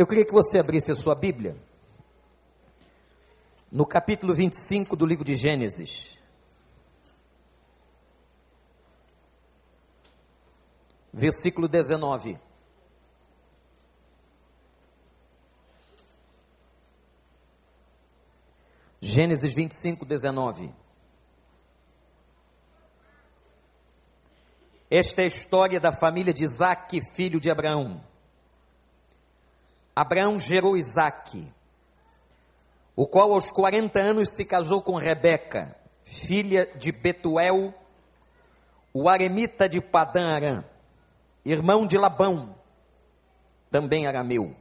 Eu queria que você abrisse a sua Bíblia no capítulo 25 do livro de Gênesis. Versículo 19. Gênesis 25, 19. Esta é a história da família de Isaac, filho de Abraão. Abraão gerou Isaac, o qual aos 40 anos se casou com Rebeca, filha de Betuel, o aremita de Padã Arã, irmão de Labão, também arameu.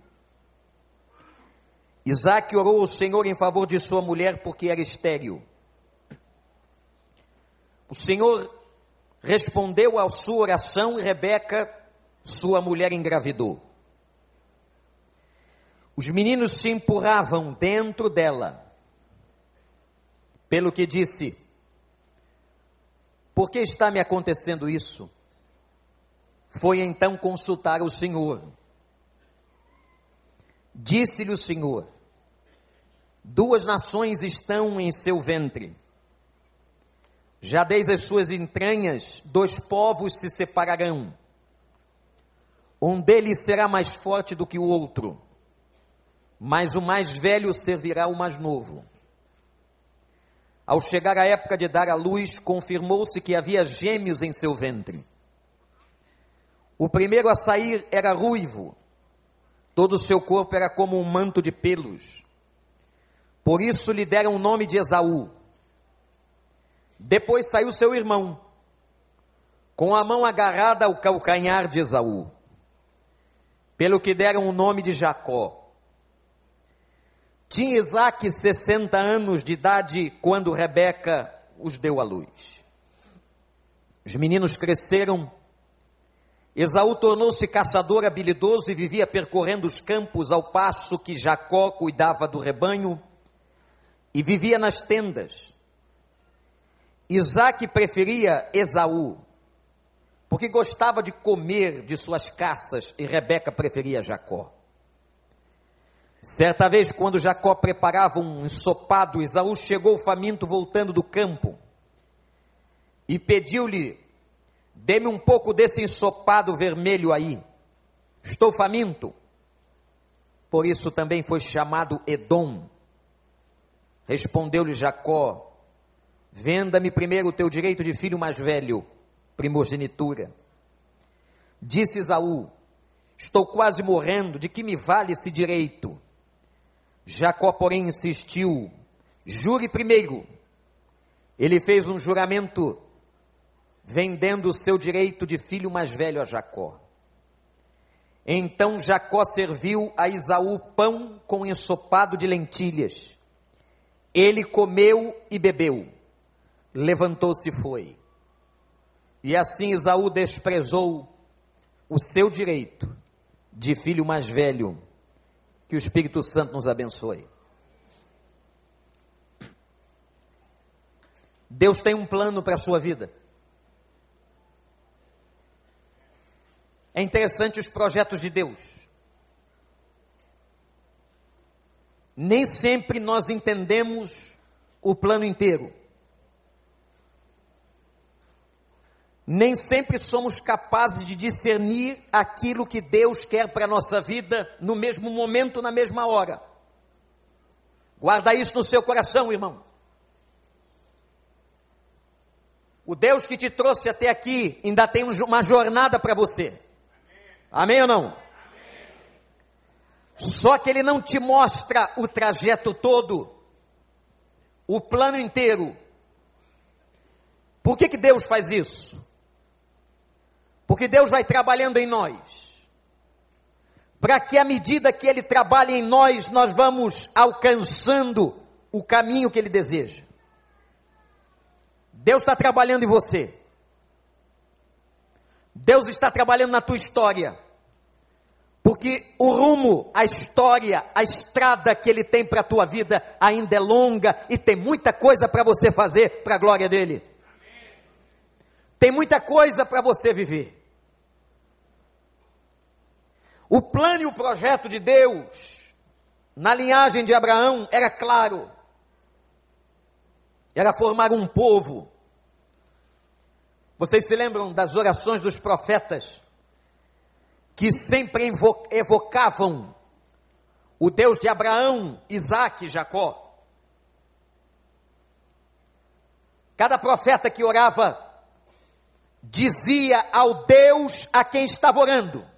Isaac orou ao Senhor em favor de sua mulher porque era estéril. O Senhor respondeu à sua oração e Rebeca, sua mulher, engravidou. Os meninos se empurravam dentro dela, pelo que disse: Por que está me acontecendo isso? Foi então consultar o Senhor. Disse-lhe o Senhor: Duas nações estão em seu ventre já desde as suas entranhas, dois povos se separarão. Um deles será mais forte do que o outro, mas o mais velho servirá ao mais novo. Ao chegar a época de dar à luz, confirmou-se que havia gêmeos em seu ventre. O primeiro a sair era ruivo, todo o seu corpo era como um manto de pelos. Por isso lhe deram o nome de Esaú depois saiu seu irmão, com a mão agarrada ao calcanhar de Esaú, pelo que deram o nome de Jacó. Tinha Isaac 60 anos de idade quando Rebeca os deu à luz. Os meninos cresceram. Esaú tornou-se caçador habilidoso e vivia percorrendo os campos ao passo que Jacó cuidava do rebanho e vivia nas tendas. Isaac preferia Esaú, porque gostava de comer de suas caças, e Rebeca preferia Jacó. Certa vez, quando Jacó preparava um ensopado, Esaú chegou faminto voltando do campo e pediu-lhe: Dê-me um pouco desse ensopado vermelho aí. Estou faminto. Por isso também foi chamado Edom. Respondeu-lhe Jacó: Venda-me primeiro o teu direito de filho mais velho, primogenitura. Disse Isaú: Estou quase morrendo, de que me vale esse direito? Jacó, porém, insistiu: Jure primeiro. Ele fez um juramento vendendo o seu direito de filho mais velho a Jacó. Então Jacó serviu a Isaú pão com ensopado de lentilhas. Ele comeu e bebeu levantou-se e foi. E assim Esaú desprezou o seu direito de filho mais velho. Que o Espírito Santo nos abençoe. Deus tem um plano para a sua vida. É interessante os projetos de Deus. Nem sempre nós entendemos o plano inteiro. Nem sempre somos capazes de discernir aquilo que Deus quer para a nossa vida no mesmo momento, na mesma hora. Guarda isso no seu coração, irmão. O Deus que te trouxe até aqui ainda tem uma jornada para você. Amém ou não? Amém. Só que Ele não te mostra o trajeto todo, o plano inteiro. Por que, que Deus faz isso? Porque Deus vai trabalhando em nós. Para que à medida que Ele trabalha em nós, nós vamos alcançando o caminho que Ele deseja. Deus está trabalhando em você. Deus está trabalhando na tua história. Porque o rumo, a história, a estrada que Ele tem para a tua vida ainda é longa e tem muita coisa para você fazer para a glória dEle. Tem muita coisa para você viver. O plano e o projeto de Deus na linhagem de Abraão era claro. Era formar um povo. Vocês se lembram das orações dos profetas que sempre evocavam o Deus de Abraão, Isaac e Jacó? Cada profeta que orava dizia ao Deus a quem estava orando.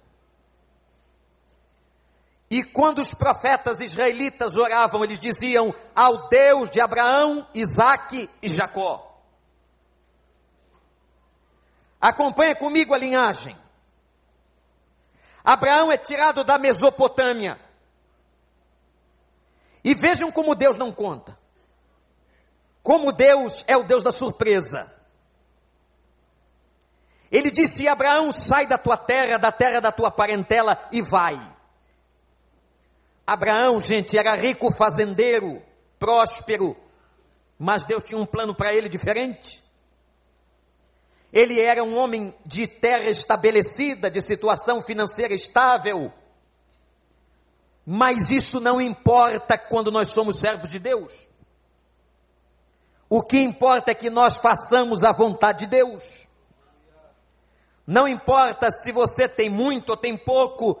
E quando os profetas israelitas oravam, eles diziam ao Deus de Abraão, Isaque e Jacó. Acompanha comigo a linhagem. Abraão é tirado da Mesopotâmia. E vejam como Deus não conta. Como Deus é o Deus da surpresa. Ele disse: Abraão, sai da tua terra, da terra da tua parentela e vai. Abraão, gente, era rico fazendeiro, próspero, mas Deus tinha um plano para ele diferente. Ele era um homem de terra estabelecida, de situação financeira estável. Mas isso não importa quando nós somos servos de Deus. O que importa é que nós façamos a vontade de Deus. Não importa se você tem muito ou tem pouco,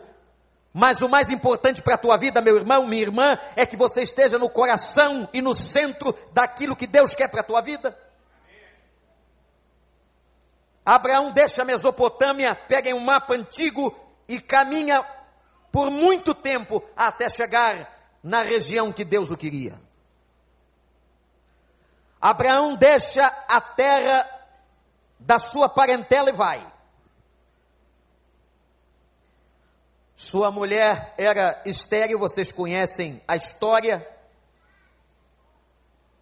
mas o mais importante para a tua vida, meu irmão, minha irmã, é que você esteja no coração e no centro daquilo que Deus quer para a tua vida. Abraão deixa a Mesopotâmia, pega um mapa antigo e caminha por muito tempo até chegar na região que Deus o queria. Abraão deixa a terra da sua parentela e vai. Sua mulher era estéril, vocês conhecem a história.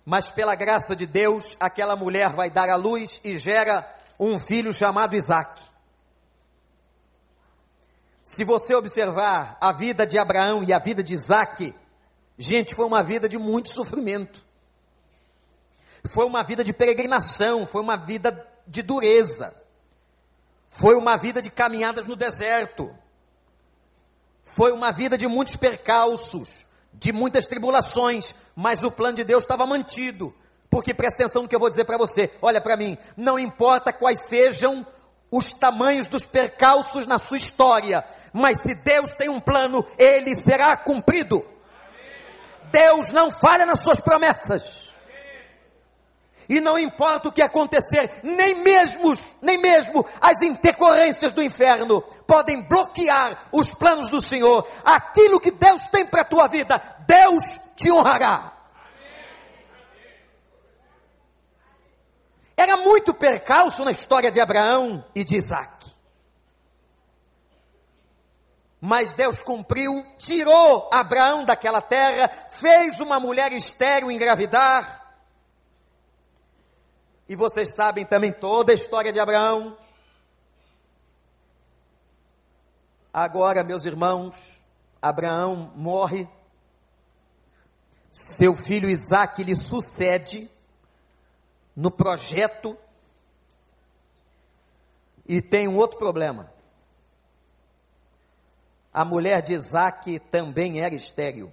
Mas pela graça de Deus, aquela mulher vai dar à luz e gera um filho chamado Isaac. Se você observar a vida de Abraão e a vida de Isaac, gente, foi uma vida de muito sofrimento. Foi uma vida de peregrinação, foi uma vida de dureza, foi uma vida de caminhadas no deserto, foi uma vida de muitos percalços, de muitas tribulações, mas o plano de Deus estava mantido. Porque presta atenção no que eu vou dizer para você, olha para mim, não importa quais sejam os tamanhos dos percalços na sua história, mas se Deus tem um plano, ele será cumprido. Deus não falha nas suas promessas. E não importa o que acontecer, nem mesmo, nem mesmo as intercorrências do inferno podem bloquear os planos do Senhor. Aquilo que Deus tem para a tua vida, Deus te honrará. Era muito percalço na história de Abraão e de Isaac. Mas Deus cumpriu, tirou Abraão daquela terra, fez uma mulher estéril engravidar, e vocês sabem também toda a história de Abraão. Agora, meus irmãos, Abraão morre, seu filho Isaac lhe sucede no projeto, e tem um outro problema. A mulher de Isaac também era estéril.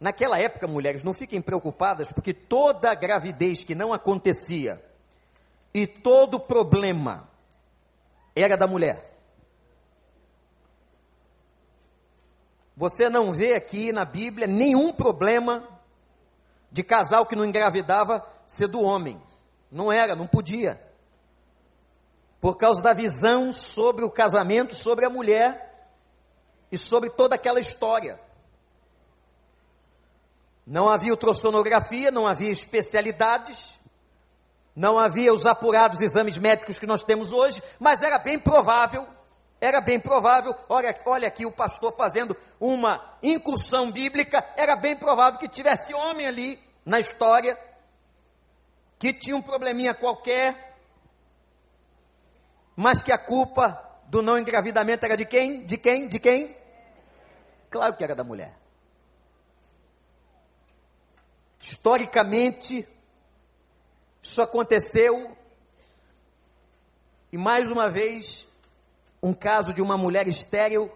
Naquela época, mulheres, não fiquem preocupadas, porque toda gravidez que não acontecia e todo problema era da mulher. Você não vê aqui na Bíblia nenhum problema de casal que não engravidava ser do homem. Não era, não podia. Por causa da visão sobre o casamento, sobre a mulher e sobre toda aquela história. Não havia ultrassonografia, não havia especialidades, não havia os apurados exames médicos que nós temos hoje, mas era bem provável, era bem provável, olha, olha aqui o pastor fazendo uma incursão bíblica, era bem provável que tivesse homem ali na história, que tinha um probleminha qualquer, mas que a culpa do não engravidamento era de quem? De quem? De quem? Claro que era da mulher. Historicamente, isso aconteceu e mais uma vez um caso de uma mulher estéril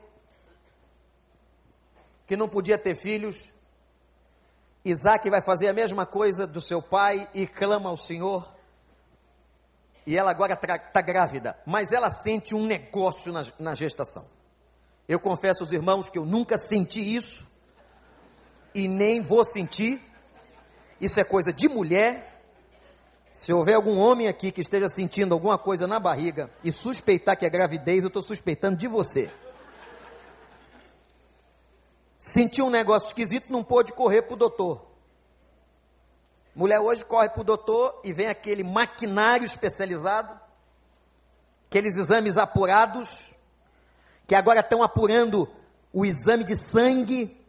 que não podia ter filhos. Isaac vai fazer a mesma coisa do seu pai e clama ao Senhor. E ela agora está grávida, mas ela sente um negócio na, na gestação. Eu confesso aos irmãos que eu nunca senti isso e nem vou sentir. Isso é coisa de mulher. Se houver algum homem aqui que esteja sentindo alguma coisa na barriga e suspeitar que é gravidez, eu estou suspeitando de você. Sentiu um negócio esquisito, não pôde correr para o doutor. Mulher hoje corre para o doutor e vem aquele maquinário especializado, aqueles exames apurados, que agora estão apurando o exame de sangue,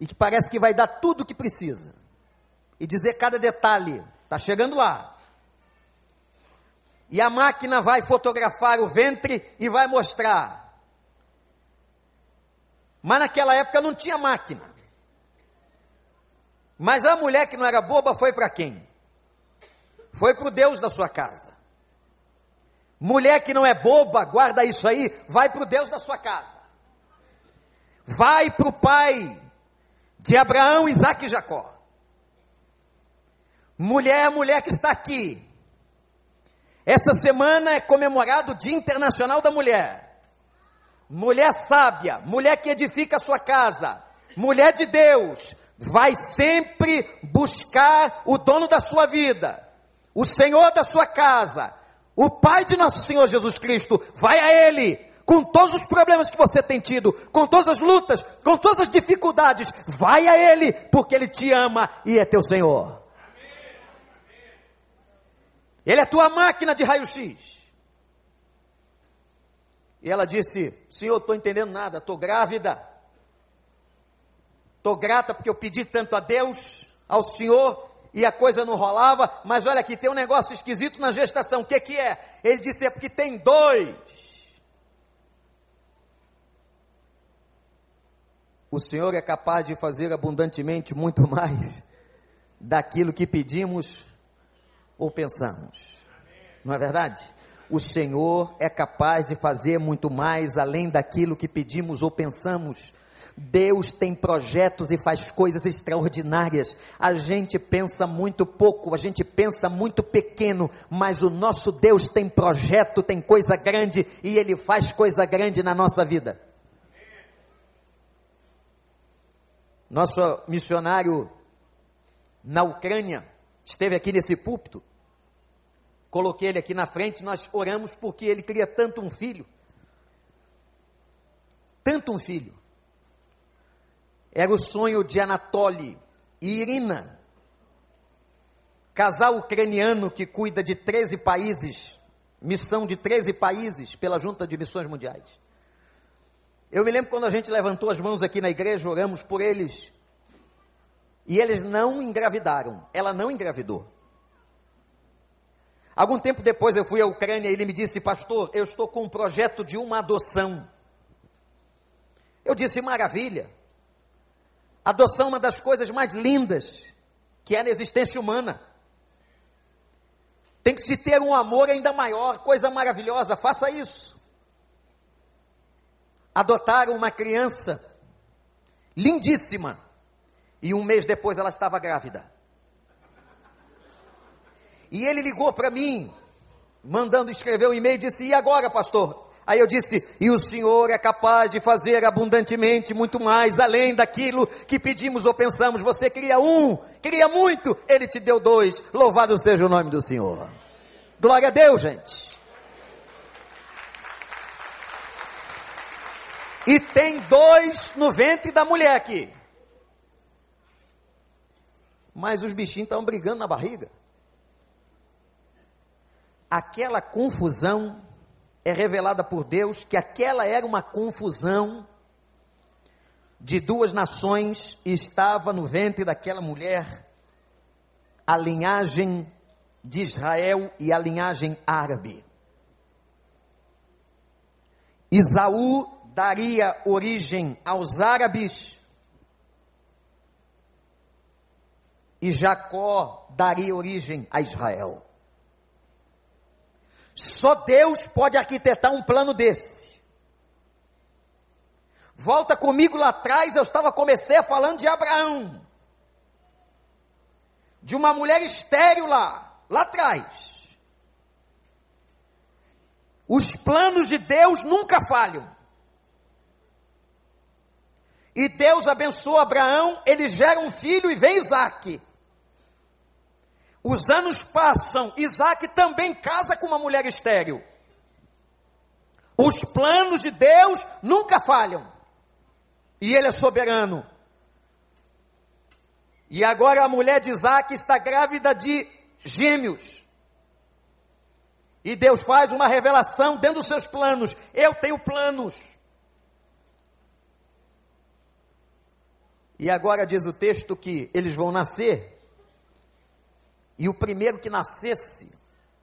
e que parece que vai dar tudo o que precisa, e dizer cada detalhe, está chegando lá. E a máquina vai fotografar o ventre e vai mostrar. Mas naquela época não tinha máquina. Mas a mulher que não era boba foi para quem? Foi para o Deus da sua casa. Mulher que não é boba, guarda isso aí, vai para o Deus da sua casa. Vai para o pai de Abraão, Isaac e Jacó. Mulher é a mulher que está aqui. Essa semana é comemorado o Dia Internacional da Mulher. Mulher sábia, mulher que edifica a sua casa, mulher de Deus, vai sempre buscar o dono da sua vida, o Senhor da sua casa, o Pai de nosso Senhor Jesus Cristo, vai a Ele, com todos os problemas que você tem tido, com todas as lutas, com todas as dificuldades, vai a Ele, porque Ele te ama e é teu Senhor. Ele é tua máquina de raio-x. E ela disse: Senhor, estou entendendo nada, estou grávida. Estou grata porque eu pedi tanto a Deus, ao Senhor, e a coisa não rolava, mas olha aqui, tem um negócio esquisito na gestação. O que, que é? Ele disse: é porque tem dois. O Senhor é capaz de fazer abundantemente muito mais daquilo que pedimos ou pensamos. Não é verdade? O Senhor é capaz de fazer muito mais além daquilo que pedimos ou pensamos. Deus tem projetos e faz coisas extraordinárias. A gente pensa muito pouco, a gente pensa muito pequeno, mas o nosso Deus tem projeto, tem coisa grande e ele faz coisa grande na nossa vida. Nosso missionário na Ucrânia esteve aqui nesse púlpito. Coloquei ele aqui na frente, nós oramos porque ele queria tanto um filho. Tanto um filho. Era o sonho de Anatoly e Irina, casal ucraniano que cuida de 13 países, missão de 13 países pela Junta de Missões Mundiais. Eu me lembro quando a gente levantou as mãos aqui na igreja, oramos por eles, e eles não engravidaram, ela não engravidou. Algum tempo depois eu fui à Ucrânia e ele me disse, pastor, eu estou com um projeto de uma adoção. Eu disse, maravilha. Adoção é uma das coisas mais lindas que é na existência humana. Tem que se ter um amor ainda maior, coisa maravilhosa, faça isso. Adotaram uma criança lindíssima e um mês depois ela estava grávida. E ele ligou para mim, mandando escrever um e-mail disse: E agora, pastor? Aí eu disse: E o Senhor é capaz de fazer abundantemente muito mais, além daquilo que pedimos ou pensamos. Você queria um, queria muito, Ele te deu dois. Louvado seja o nome do Senhor. Glória a Deus, gente. E tem dois no ventre da mulher aqui. Mas os bichinhos estão brigando na barriga. Aquela confusão é revelada por Deus que aquela era uma confusão de duas nações e estava no ventre daquela mulher a linhagem de Israel e a linhagem árabe. Isaú daria origem aos árabes e Jacó daria origem a Israel. Só Deus pode arquitetar um plano desse. Volta comigo lá atrás, eu estava comecei falando de Abraão. De uma mulher estéril lá, lá atrás. Os planos de Deus nunca falham. E Deus abençoa Abraão, ele gera um filho e vem Isaac. Os anos passam, Isaac também casa com uma mulher estéril. Os planos de Deus nunca falham. E ele é soberano. E agora a mulher de Isaac está grávida de gêmeos. E Deus faz uma revelação dentro dos seus planos. Eu tenho planos. E agora diz o texto que eles vão nascer e o primeiro que nascesse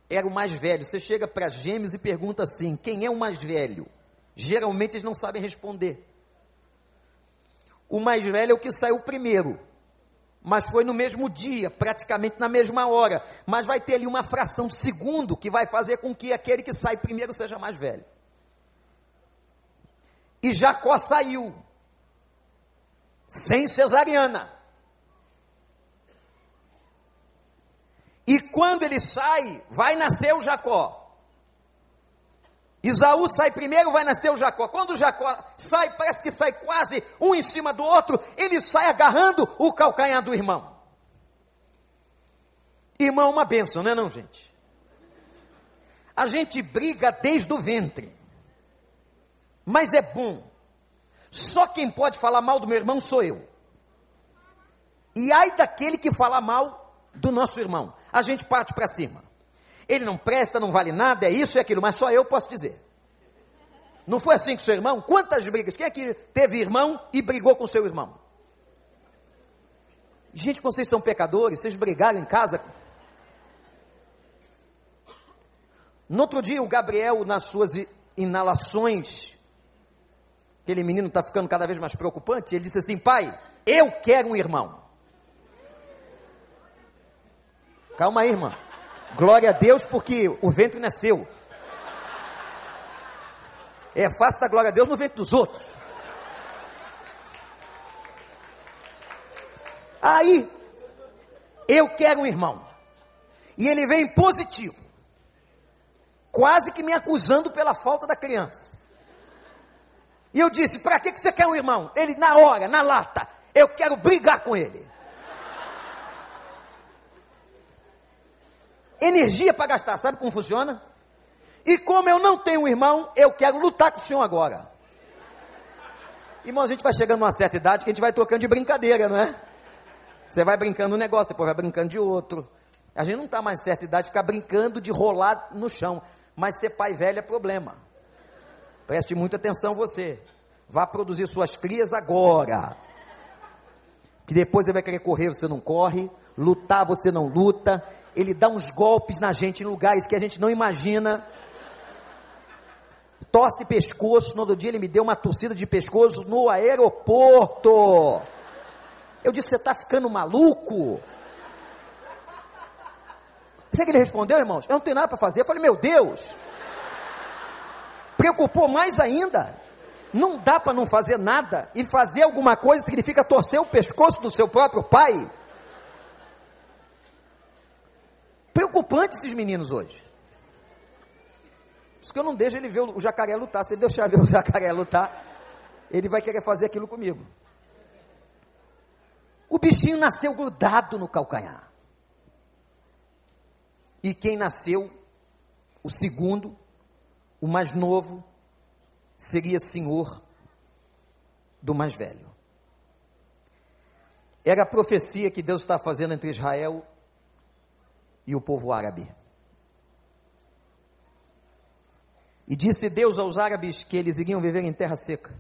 era o mais velho. Você chega para gêmeos e pergunta assim: quem é o mais velho? Geralmente eles não sabem responder. O mais velho é o que saiu primeiro, mas foi no mesmo dia, praticamente na mesma hora. Mas vai ter ali uma fração de segundo que vai fazer com que aquele que sai primeiro seja mais velho. E Jacó saiu, sem cesariana. E quando ele sai, vai nascer o Jacó. Isaú sai primeiro, vai nascer o Jacó. Quando Jacó sai, parece que sai quase um em cima do outro, ele sai agarrando o calcanhar do irmão. Irmão, uma bênção, não é não, gente? A gente briga desde o ventre. Mas é bom. Só quem pode falar mal do meu irmão sou eu. E ai daquele que fala mal do nosso irmão. A gente parte para cima. Ele não presta, não vale nada, é isso e aquilo, mas só eu posso dizer. Não foi assim com seu irmão? Quantas brigas? Quem é que teve irmão e brigou com seu irmão? Gente, vocês são pecadores, vocês brigaram em casa. No outro dia, o Gabriel, nas suas inalações, aquele menino está ficando cada vez mais preocupante, ele disse assim: Pai, eu quero um irmão. Calma aí, irmã. Glória a Deus, porque o ventre não é seu. É fácil dar glória a Deus no ventre dos outros. Aí, eu quero um irmão. E ele vem positivo. Quase que me acusando pela falta da criança. E eu disse: Para que você quer um irmão? Ele, na hora, na lata, eu quero brigar com ele. energia para gastar. Sabe como funciona? E como eu não tenho um irmão, eu quero lutar com o senhor agora. Irmão, a gente vai chegando numa certa idade que a gente vai tocando de brincadeira, não é? Você vai brincando um negócio, depois vai brincando de outro. A gente não está mais certa idade de ficar brincando de rolar no chão. Mas ser pai velho é problema. Preste muita atenção você. Vá produzir suas crias agora. Que depois você vai querer correr, você não corre. Lutar, você não luta ele dá uns golpes na gente em lugares que a gente não imagina. Tosse pescoço, no outro dia ele me deu uma torcida de pescoço no aeroporto. Eu disse: Você está ficando maluco? Sabe que ele respondeu, irmãos? Eu não tenho nada para fazer. Eu falei: Meu Deus. Preocupou mais ainda. Não dá para não fazer nada. E fazer alguma coisa significa torcer o pescoço do seu próprio pai. Preocupante esses meninos hoje. Por isso que eu não deixo ele ver o jacaré lutar. Se ele deixar ver o jacaré lutar, ele vai querer fazer aquilo comigo. O bichinho nasceu grudado no calcanhar. E quem nasceu, o segundo, o mais novo, seria senhor do mais velho. Era a profecia que Deus está fazendo entre Israel e o povo árabe. E disse Deus aos árabes que eles iriam viver em terra seca.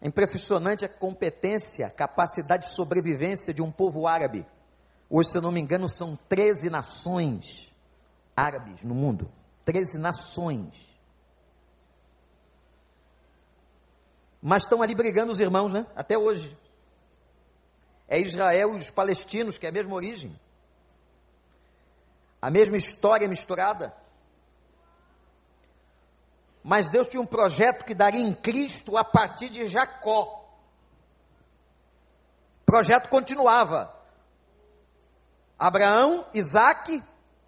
É impressionante a competência, capacidade de sobrevivência de um povo árabe. Hoje, se eu não me engano, são 13 nações árabes no mundo. 13 nações. Mas estão ali brigando os irmãos, né? Até hoje. É Israel e os palestinos, que é a mesma origem. a mesma história misturada. Mas Deus tinha um projeto que daria em Cristo a partir de Jacó. O projeto continuava. Abraão, Isaac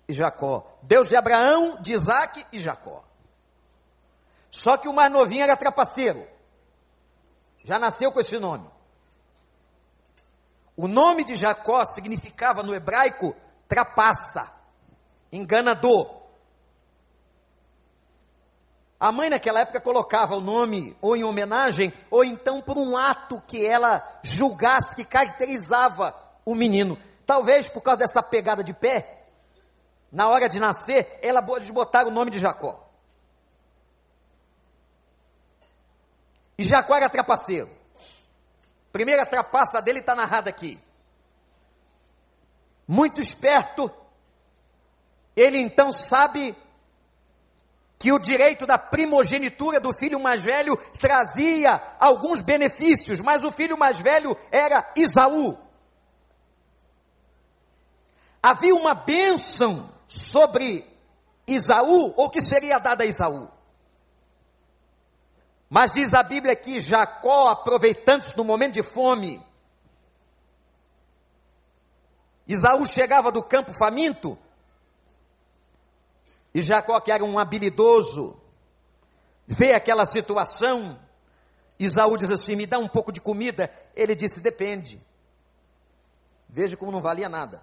e Jacó. Deus de Abraão, de Isaac e Jacó. Só que o mais novinho era trapaceiro. Já nasceu com esse nome. O nome de Jacó significava no hebraico trapaça, enganador. A mãe naquela época colocava o nome ou em homenagem, ou então por um ato que ela julgasse que caracterizava o menino. Talvez por causa dessa pegada de pé, na hora de nascer, ela eles botaram o nome de Jacó. E Jacó era trapaceiro. Primeira trapaça dele está narrada aqui. Muito esperto, ele então sabe que o direito da primogenitura do filho mais velho trazia alguns benefícios, mas o filho mais velho era Isaú. Havia uma bênção sobre Isaú, ou que seria dada a Isaú. Mas diz a Bíblia que Jacó, aproveitando-se no momento de fome, Isaú chegava do campo faminto, e Jacó, que era um habilidoso, vê aquela situação. Isaú diz assim: Me dá um pouco de comida. Ele disse: Depende. Veja como não valia nada.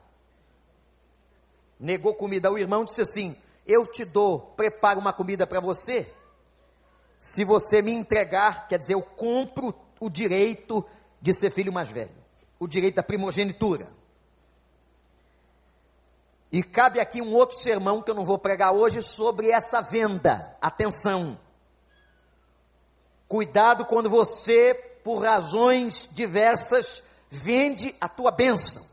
Negou comida ao irmão, disse assim: Eu te dou, preparo uma comida para você. Se você me entregar, quer dizer, eu compro o direito de ser filho mais velho, o direito da primogenitura. E cabe aqui um outro sermão que eu não vou pregar hoje sobre essa venda. Atenção. Cuidado quando você, por razões diversas, vende a tua bênção.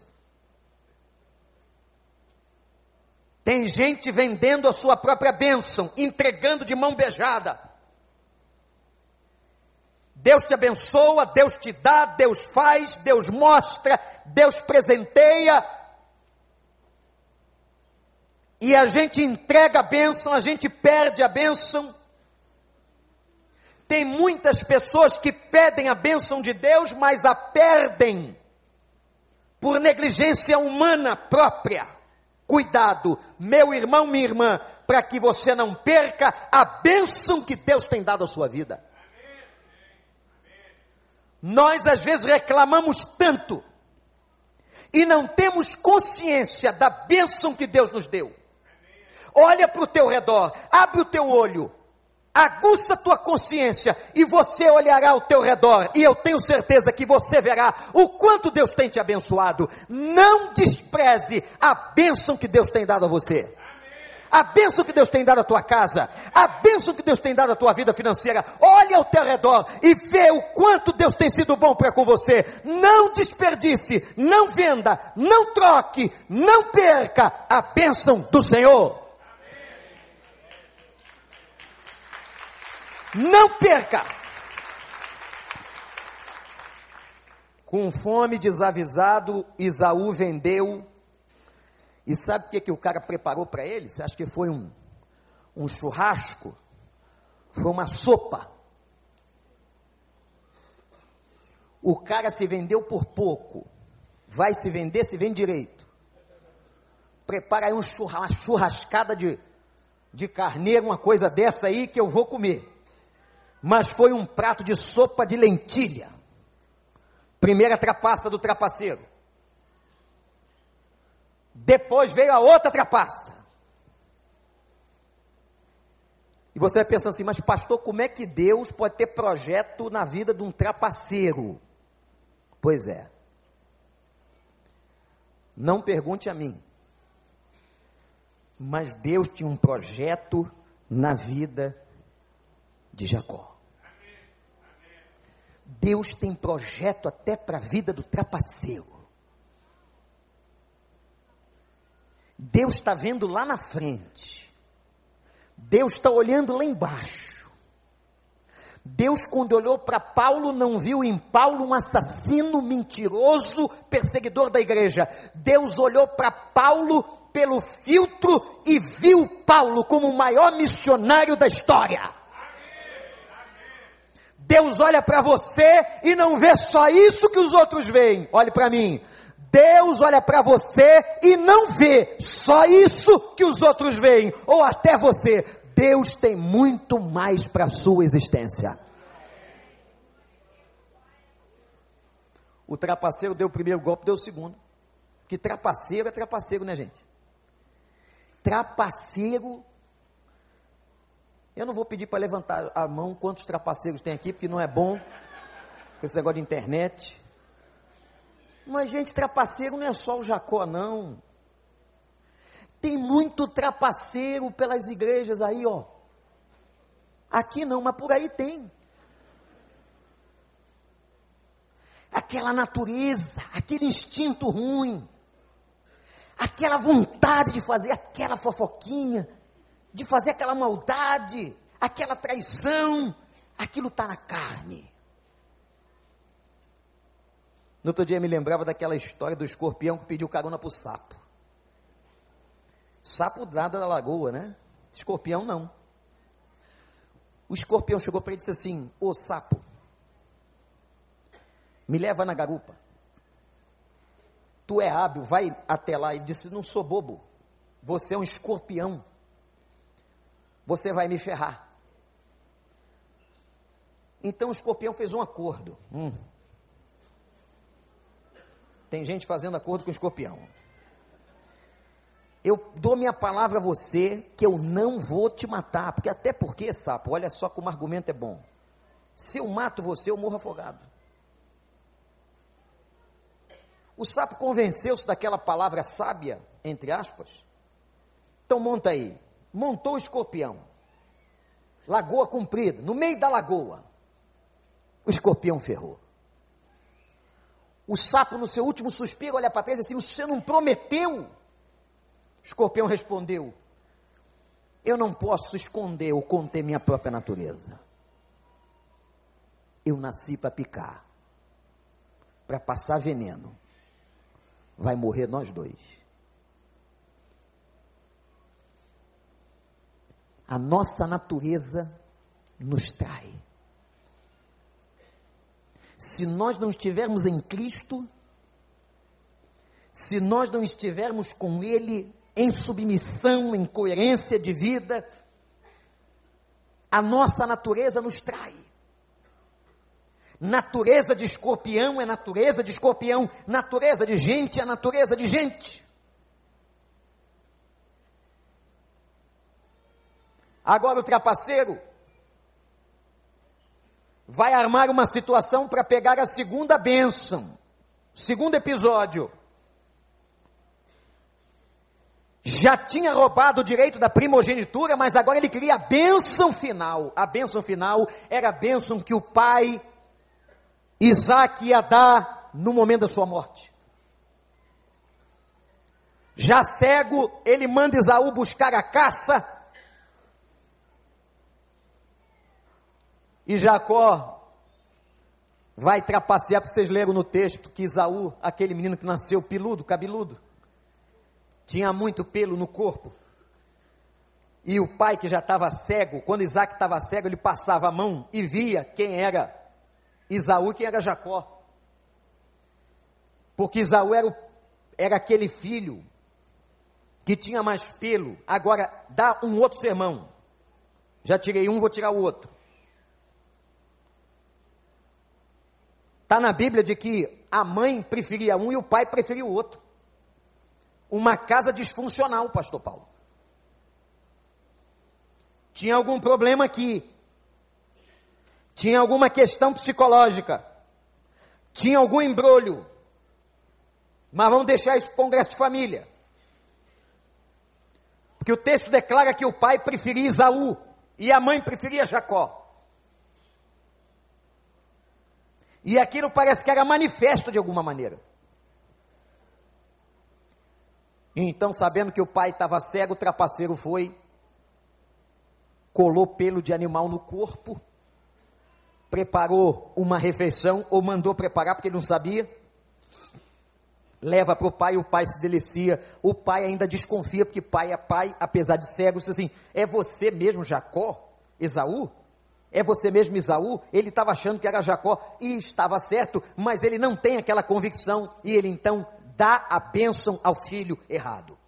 Tem gente vendendo a sua própria bênção, entregando de mão beijada. Deus te abençoa, Deus te dá, Deus faz, Deus mostra, Deus presenteia, e a gente entrega a bênção, a gente perde a bênção. Tem muitas pessoas que pedem a bênção de Deus, mas a perdem por negligência humana própria. Cuidado, meu irmão, minha irmã, para que você não perca a bênção que Deus tem dado à sua vida. Nós às vezes reclamamos tanto e não temos consciência da bênção que Deus nos deu. Olha para o teu redor, abre o teu olho, aguça tua consciência e você olhará ao teu redor e eu tenho certeza que você verá o quanto Deus tem te abençoado. Não despreze a bênção que Deus tem dado a você. A bênção que Deus tem dado à tua casa, a bênção que Deus tem dado à tua vida financeira. Olha ao teu redor e vê o quanto Deus tem sido bom para com você. Não desperdice, não venda, não troque, não perca a bênção do Senhor. Não perca! Com fome, desavisado, Isaú vendeu. E sabe o que, que o cara preparou para ele? Você acha que foi um, um churrasco? Foi uma sopa. O cara se vendeu por pouco. Vai se vender, se vende direito. Prepara aí um uma churrascada de, de carneiro, uma coisa dessa aí que eu vou comer mas foi um prato de sopa de lentilha. Primeira trapaça do trapaceiro. Depois veio a outra trapaça. E você vai pensando assim, mas pastor, como é que Deus pode ter projeto na vida de um trapaceiro? Pois é. Não pergunte a mim. Mas Deus tinha um projeto na vida de Jacó. Deus tem projeto até para a vida do trapaceiro. Deus está vendo lá na frente. Deus está olhando lá embaixo. Deus, quando olhou para Paulo, não viu em Paulo um assassino mentiroso, perseguidor da igreja. Deus olhou para Paulo pelo filtro e viu Paulo como o maior missionário da história. Deus olha para você e não vê só isso que os outros veem. Olhe para mim. Deus olha para você e não vê só isso que os outros veem, ou até você. Deus tem muito mais para a sua existência. O trapaceiro deu o primeiro golpe, deu o segundo. Que trapaceiro é trapaceiro, né, gente? Trapaceiro. Eu não vou pedir para levantar a mão quantos trapaceiros tem aqui, porque não é bom com esse negócio de internet. Mas, gente, trapaceiro não é só o Jacó, não. Tem muito trapaceiro pelas igrejas aí, ó. Aqui não, mas por aí tem. Aquela natureza, aquele instinto ruim, aquela vontade de fazer aquela fofoquinha, de fazer aquela maldade, aquela traição, aquilo está na carne. No outro dia me lembrava daquela história do escorpião que pediu carona para o sapo. Sapo nada da lagoa, né? Escorpião não. O escorpião chegou para ele e disse assim: Ô sapo, me leva na garupa. Tu é hábil, vai até lá. Ele disse: Não sou bobo. Você é um escorpião. Você vai me ferrar. Então o escorpião fez um acordo. Hum. Tem gente fazendo acordo com o escorpião. Eu dou minha palavra a você que eu não vou te matar. Porque até porque, sapo, olha só como argumento é bom. Se eu mato você, eu morro afogado. O sapo convenceu-se daquela palavra sábia, entre aspas. Então monta aí. Montou o escorpião. Lagoa comprida, no meio da lagoa. O escorpião ferrou. O sapo, no seu último suspiro, olha para trás e diz assim: Você não prometeu? O escorpião respondeu: Eu não posso esconder ou conter minha própria natureza. Eu nasci para picar, para passar veneno. Vai morrer nós dois. A nossa natureza nos trai. Se nós não estivermos em Cristo, se nós não estivermos com Ele em submissão, em coerência de vida, a nossa natureza nos trai. Natureza de escorpião é natureza de escorpião, natureza de gente é natureza de gente. Agora o trapaceiro vai armar uma situação para pegar a segunda bênção. Segundo episódio. Já tinha roubado o direito da primogenitura, mas agora ele queria a bênção final. A bênção final era a bênção que o pai Isaac ia dar no momento da sua morte. Já cego, ele manda Isaú buscar a caça E Jacó vai trapacear, para vocês leram no texto que Isaú, aquele menino que nasceu peludo, cabeludo, tinha muito pelo no corpo. E o pai que já estava cego, quando Isaac estava cego, ele passava a mão e via quem era Isaú e quem era Jacó. Porque Isaú era, o, era aquele filho que tinha mais pelo. Agora, dá um outro sermão. Já tirei um, vou tirar o outro. Está na Bíblia de que a mãe preferia um e o pai preferia o outro. Uma casa disfuncional, pastor Paulo. Tinha algum problema aqui. Tinha alguma questão psicológica. Tinha algum embrulho. Mas vamos deixar isso para o congresso de família. Porque o texto declara que o pai preferia Isaú e a mãe preferia Jacó. E aquilo parece que era manifesto de alguma maneira. Então, sabendo que o pai estava cego, o trapaceiro foi, colou pelo de animal no corpo, preparou uma refeição, ou mandou preparar porque ele não sabia, leva para o pai, o pai se delicia, o pai ainda desconfia, porque pai é pai, apesar de cego, diz assim, é você mesmo Jacó, Esaú? É você mesmo Esaú? Ele estava achando que era Jacó, e estava certo, mas ele não tem aquela convicção, e ele então dá a bênção ao filho errado.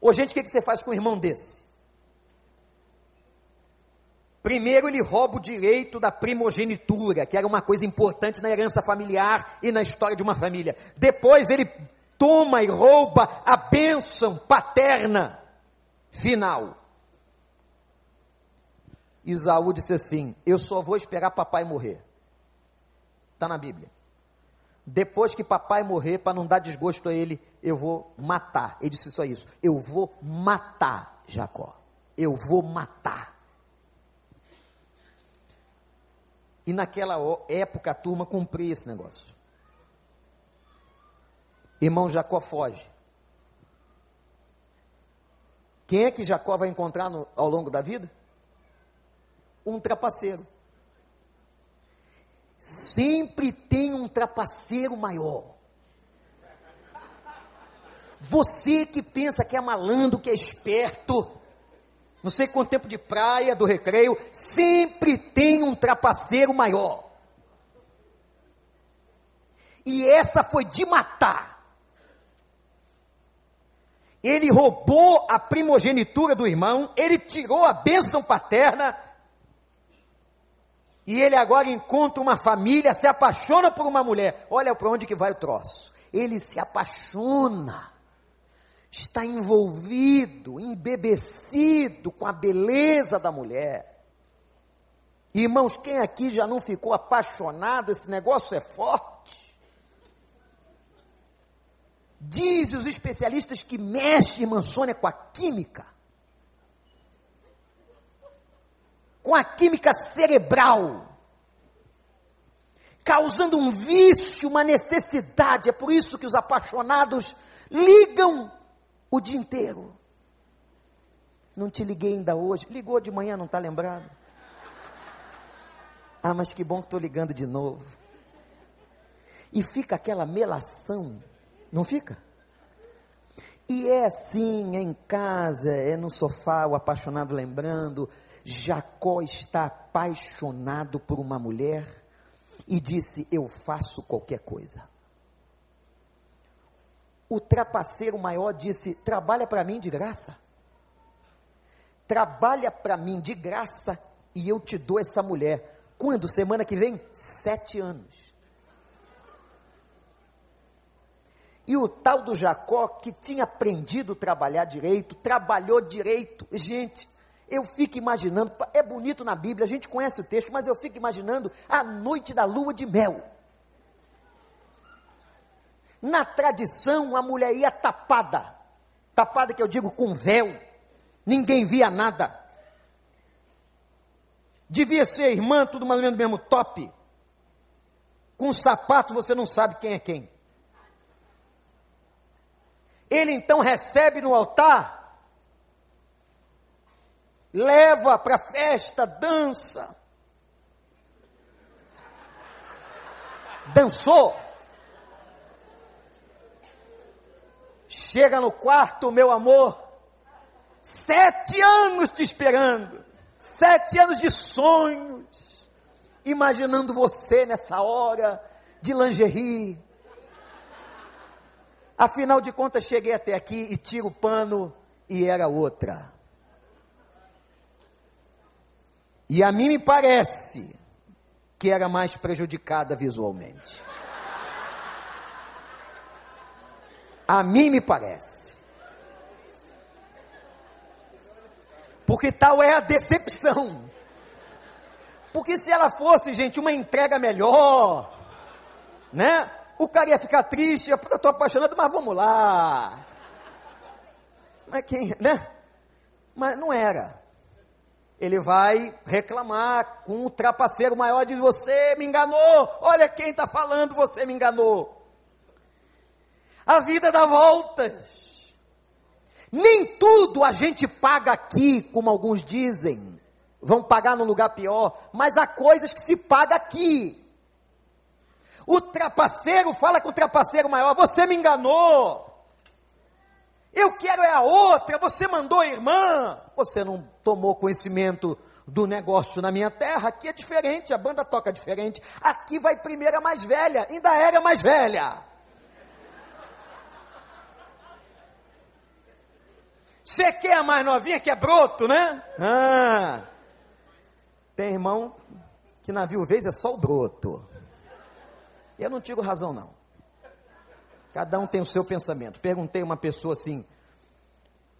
Ô gente, o que, que você faz com um irmão desse? Primeiro, ele rouba o direito da primogenitura, que era uma coisa importante na herança familiar e na história de uma família. Depois, ele toma e rouba a bênção paterna final. Isaú disse assim: Eu só vou esperar papai morrer. Está na Bíblia. Depois que papai morrer, para não dar desgosto a ele, eu vou matar. Ele disse só isso: Eu vou matar Jacó. Eu vou matar. E naquela época a turma cumpria esse negócio. Irmão Jacó foge. Quem é que Jacó vai encontrar no, ao longo da vida? Um trapaceiro. Sempre tem um trapaceiro maior. Você que pensa que é malandro, que é esperto, não sei quanto tempo de praia, do recreio, sempre tem um trapaceiro maior. E essa foi de matar. Ele roubou a primogenitura do irmão, ele tirou a bênção paterna, e ele agora encontra uma família, se apaixona por uma mulher. Olha para onde que vai o troço. Ele se apaixona está envolvido, embebecido com a beleza da mulher. Irmãos, quem aqui já não ficou apaixonado? Esse negócio é forte. Diz os especialistas que mexe, irmã Sônia, com a química. Com a química cerebral. Causando um vício, uma necessidade. É por isso que os apaixonados ligam o dia inteiro. Não te liguei ainda hoje. Ligou de manhã, não está lembrado? Ah, mas que bom que estou ligando de novo. E fica aquela melação, não fica? E é assim, em casa, é no sofá, o apaixonado lembrando. Jacó está apaixonado por uma mulher e disse: Eu faço qualquer coisa o trapaceiro maior disse: Trabalha para mim de graça. Trabalha para mim de graça e eu te dou essa mulher. Quando? Semana que vem? Sete anos. E o tal do Jacó, que tinha aprendido a trabalhar direito, trabalhou direito. Gente, eu fico imaginando, é bonito na Bíblia, a gente conhece o texto, mas eu fico imaginando a noite da lua de mel. Na tradição, a mulher ia tapada. Tapada que eu digo com véu. Ninguém via nada. Devia ser irmã, tudo mais ou menos mesmo top. Com sapato você não sabe quem é quem. Ele então recebe no altar, leva para a festa, dança. Dançou. Chega no quarto, meu amor, sete anos te esperando, sete anos de sonhos, imaginando você nessa hora de lingerie. Afinal de contas, cheguei até aqui e tiro o pano e era outra. E a mim me parece que era mais prejudicada visualmente. A mim me parece. Porque tal é a decepção. Porque se ela fosse, gente, uma entrega melhor, né? O cara ia ficar triste, eu estou apaixonado, mas vamos lá. Mas quem, né? Mas não era. Ele vai reclamar com um trapaceiro maior, diz: Você me enganou, olha quem está falando, você me enganou. A vida dá voltas. Nem tudo a gente paga aqui, como alguns dizem. Vão pagar num lugar pior, mas há coisas que se paga aqui. O trapaceiro fala com o trapaceiro maior: Você me enganou. Eu quero é a outra, você mandou a irmã. Você não tomou conhecimento do negócio na minha terra. Aqui é diferente, a banda toca diferente. Aqui vai primeiro a mais velha, ainda era mais velha. Você quer a mais novinha que é broto, né? Ah. Tem irmão que na viuvez é só o broto. Eu não tiro razão, não. Cada um tem o seu pensamento. Perguntei uma pessoa assim: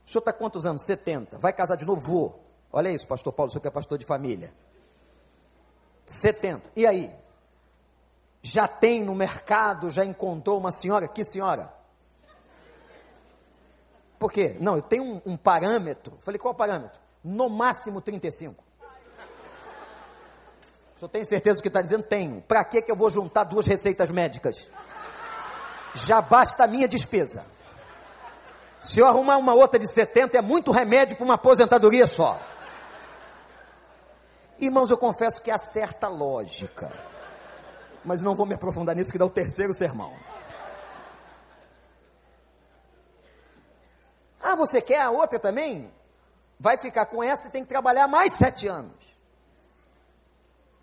o senhor está quantos anos? 70. Vai casar de novo? Vou. Olha isso, pastor Paulo, o senhor que é pastor de família. 70. E aí? Já tem no mercado, já encontrou uma senhora? Que senhora? Por quê? Não, eu tenho um, um parâmetro. Falei, qual parâmetro? No máximo 35. Senhor tem certeza do que está dizendo? Tenho. Para que eu vou juntar duas receitas médicas? Já basta a minha despesa. Se eu arrumar uma outra de 70, é muito remédio para uma aposentadoria só. Irmãos, eu confesso que há certa lógica. Mas não vou me aprofundar nisso, que dá o terceiro sermão. Ah, você quer a outra também? Vai ficar com essa e tem que trabalhar mais sete anos.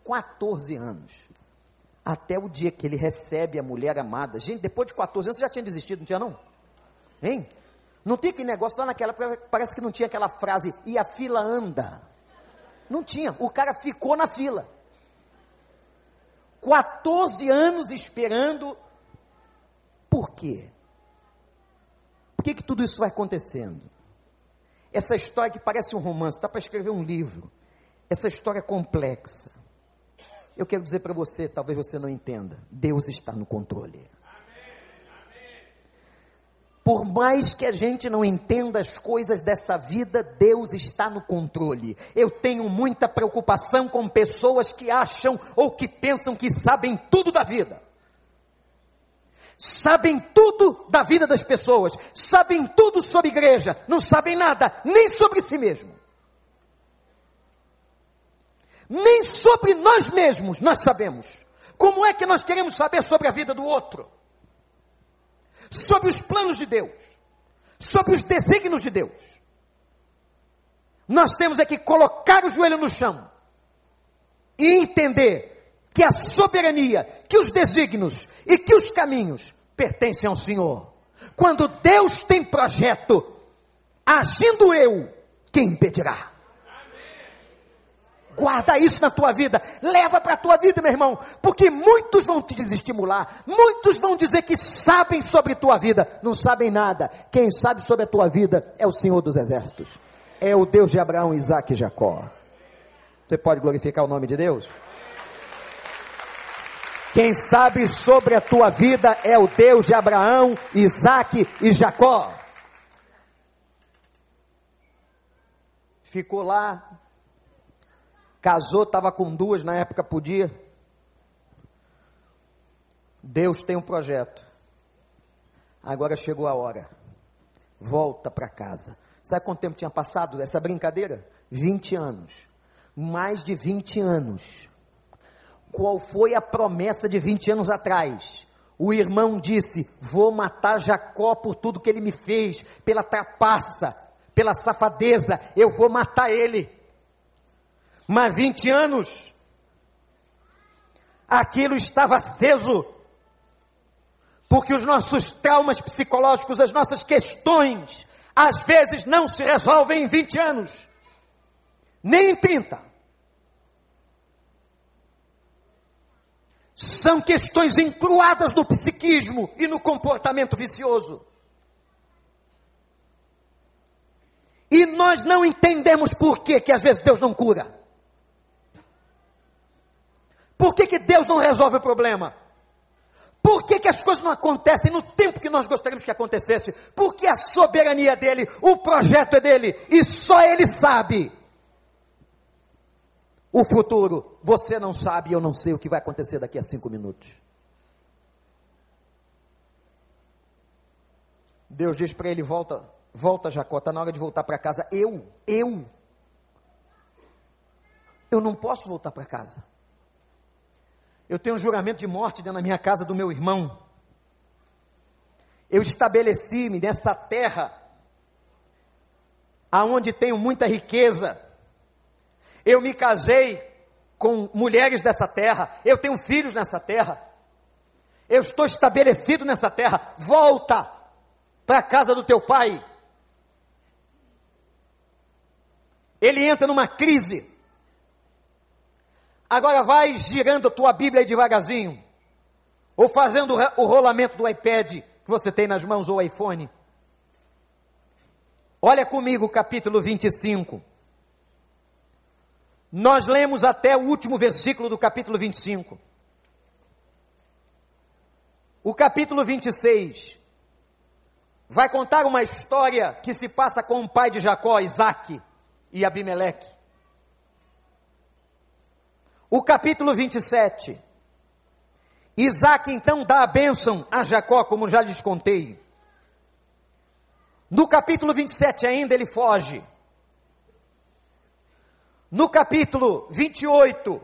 14 anos. Até o dia que ele recebe a mulher amada. Gente, depois de 14 anos você já tinha desistido, não tinha não? Hein? Não tinha aquele negócio lá naquela, parece que não tinha aquela frase, e a fila anda. Não tinha, o cara ficou na fila. 14 anos esperando. Por quê? Por que, que tudo isso vai acontecendo? Essa história que parece um romance, está para escrever um livro. Essa história é complexa. Eu quero dizer para você, talvez você não entenda: Deus está no controle. Por mais que a gente não entenda as coisas dessa vida, Deus está no controle. Eu tenho muita preocupação com pessoas que acham ou que pensam que sabem tudo da vida. Sabem tudo da vida das pessoas, sabem tudo sobre igreja, não sabem nada, nem sobre si mesmo. Nem sobre nós mesmos nós sabemos. Como é que nós queremos saber sobre a vida do outro? sobre os planos de Deus, sobre os desígnios de Deus. Nós temos é que colocar o joelho no chão e entender que a soberania, que os desígnios e que os caminhos pertencem ao Senhor. Quando Deus tem projeto, agindo eu, quem impedirá? Guarda isso na tua vida, leva para a tua vida, meu irmão, porque muitos vão te desestimular, muitos vão dizer que sabem sobre tua vida, não sabem nada. Quem sabe sobre a tua vida é o Senhor dos Exércitos, é o Deus de Abraão, Isaac e Jacó. Você pode glorificar o nome de Deus? Quem sabe sobre a tua vida é o Deus de Abraão, Isaac e Jacó. Ficou lá Casou, estava com duas, na época podia. Deus tem um projeto. Agora chegou a hora. Volta para casa. Sabe quanto tempo tinha passado dessa brincadeira? 20 anos. Mais de 20 anos. Qual foi a promessa de 20 anos atrás? O irmão disse: Vou matar Jacó por tudo que ele me fez, pela trapaça, pela safadeza, eu vou matar ele mas 20 anos, aquilo estava aceso, porque os nossos traumas psicológicos, as nossas questões, às vezes não se resolvem em 20 anos, nem em 30. São questões encruadas no psiquismo e no comportamento vicioso. E nós não entendemos por que, que às vezes Deus não cura. Por que, que Deus não resolve o problema? Por que, que as coisas não acontecem no tempo que nós gostaríamos que acontecesse? Porque a soberania dele, o projeto é dele, e só ele sabe o futuro. Você não sabe, eu não sei o que vai acontecer daqui a cinco minutos. Deus diz para ele: volta, volta, Jacó, está na hora de voltar para casa. Eu, eu, eu não posso voltar para casa. Eu tenho um juramento de morte dentro da minha casa do meu irmão. Eu estabeleci-me nessa terra, aonde tenho muita riqueza. Eu me casei com mulheres dessa terra. Eu tenho filhos nessa terra. Eu estou estabelecido nessa terra. Volta para a casa do teu pai. Ele entra numa crise. Agora vai girando a tua Bíblia devagarzinho. Ou fazendo o rolamento do iPad que você tem nas mãos ou iPhone. Olha comigo o capítulo 25. Nós lemos até o último versículo do capítulo 25. O capítulo 26 vai contar uma história que se passa com o pai de Jacó, Isaac e Abimeleque. O capítulo 27. Isaac então dá a bênção a Jacó, como já lhes contei. No capítulo 27 ainda ele foge. No capítulo 28,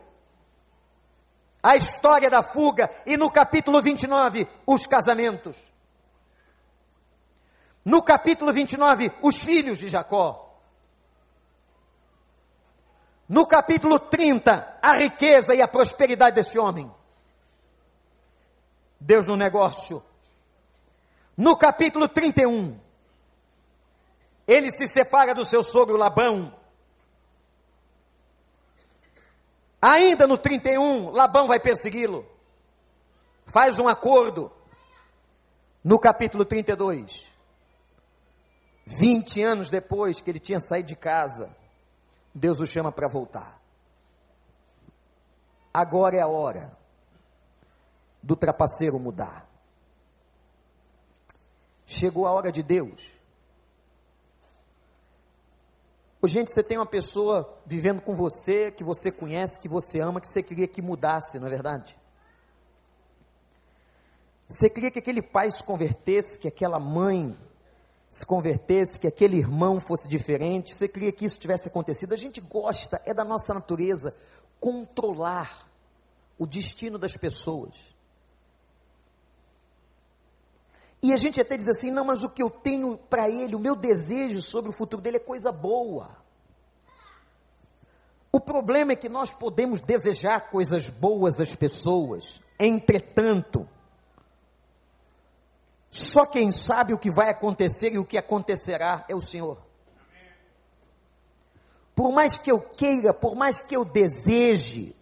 a história da fuga. E no capítulo 29, os casamentos. No capítulo 29, os filhos de Jacó. No capítulo 30, a riqueza e a prosperidade desse homem. Deus no negócio. No capítulo 31, ele se separa do seu sogro Labão. Ainda no 31, Labão vai persegui-lo. Faz um acordo. No capítulo 32, 20 anos depois que ele tinha saído de casa, Deus o chama para voltar. Agora é a hora do trapaceiro mudar. Chegou a hora de Deus. Gente, você tem uma pessoa vivendo com você, que você conhece, que você ama, que você queria que mudasse, não é verdade? Você queria que aquele pai se convertesse, que aquela mãe se convertesse, que aquele irmão fosse diferente, você queria que isso tivesse acontecido. A gente gosta, é da nossa natureza, controlar o destino das pessoas. E a gente até diz assim: não, mas o que eu tenho para ele, o meu desejo sobre o futuro dele é coisa boa. O problema é que nós podemos desejar coisas boas às pessoas, entretanto, só quem sabe o que vai acontecer e o que acontecerá é o Senhor. Por mais que eu queira, por mais que eu deseje,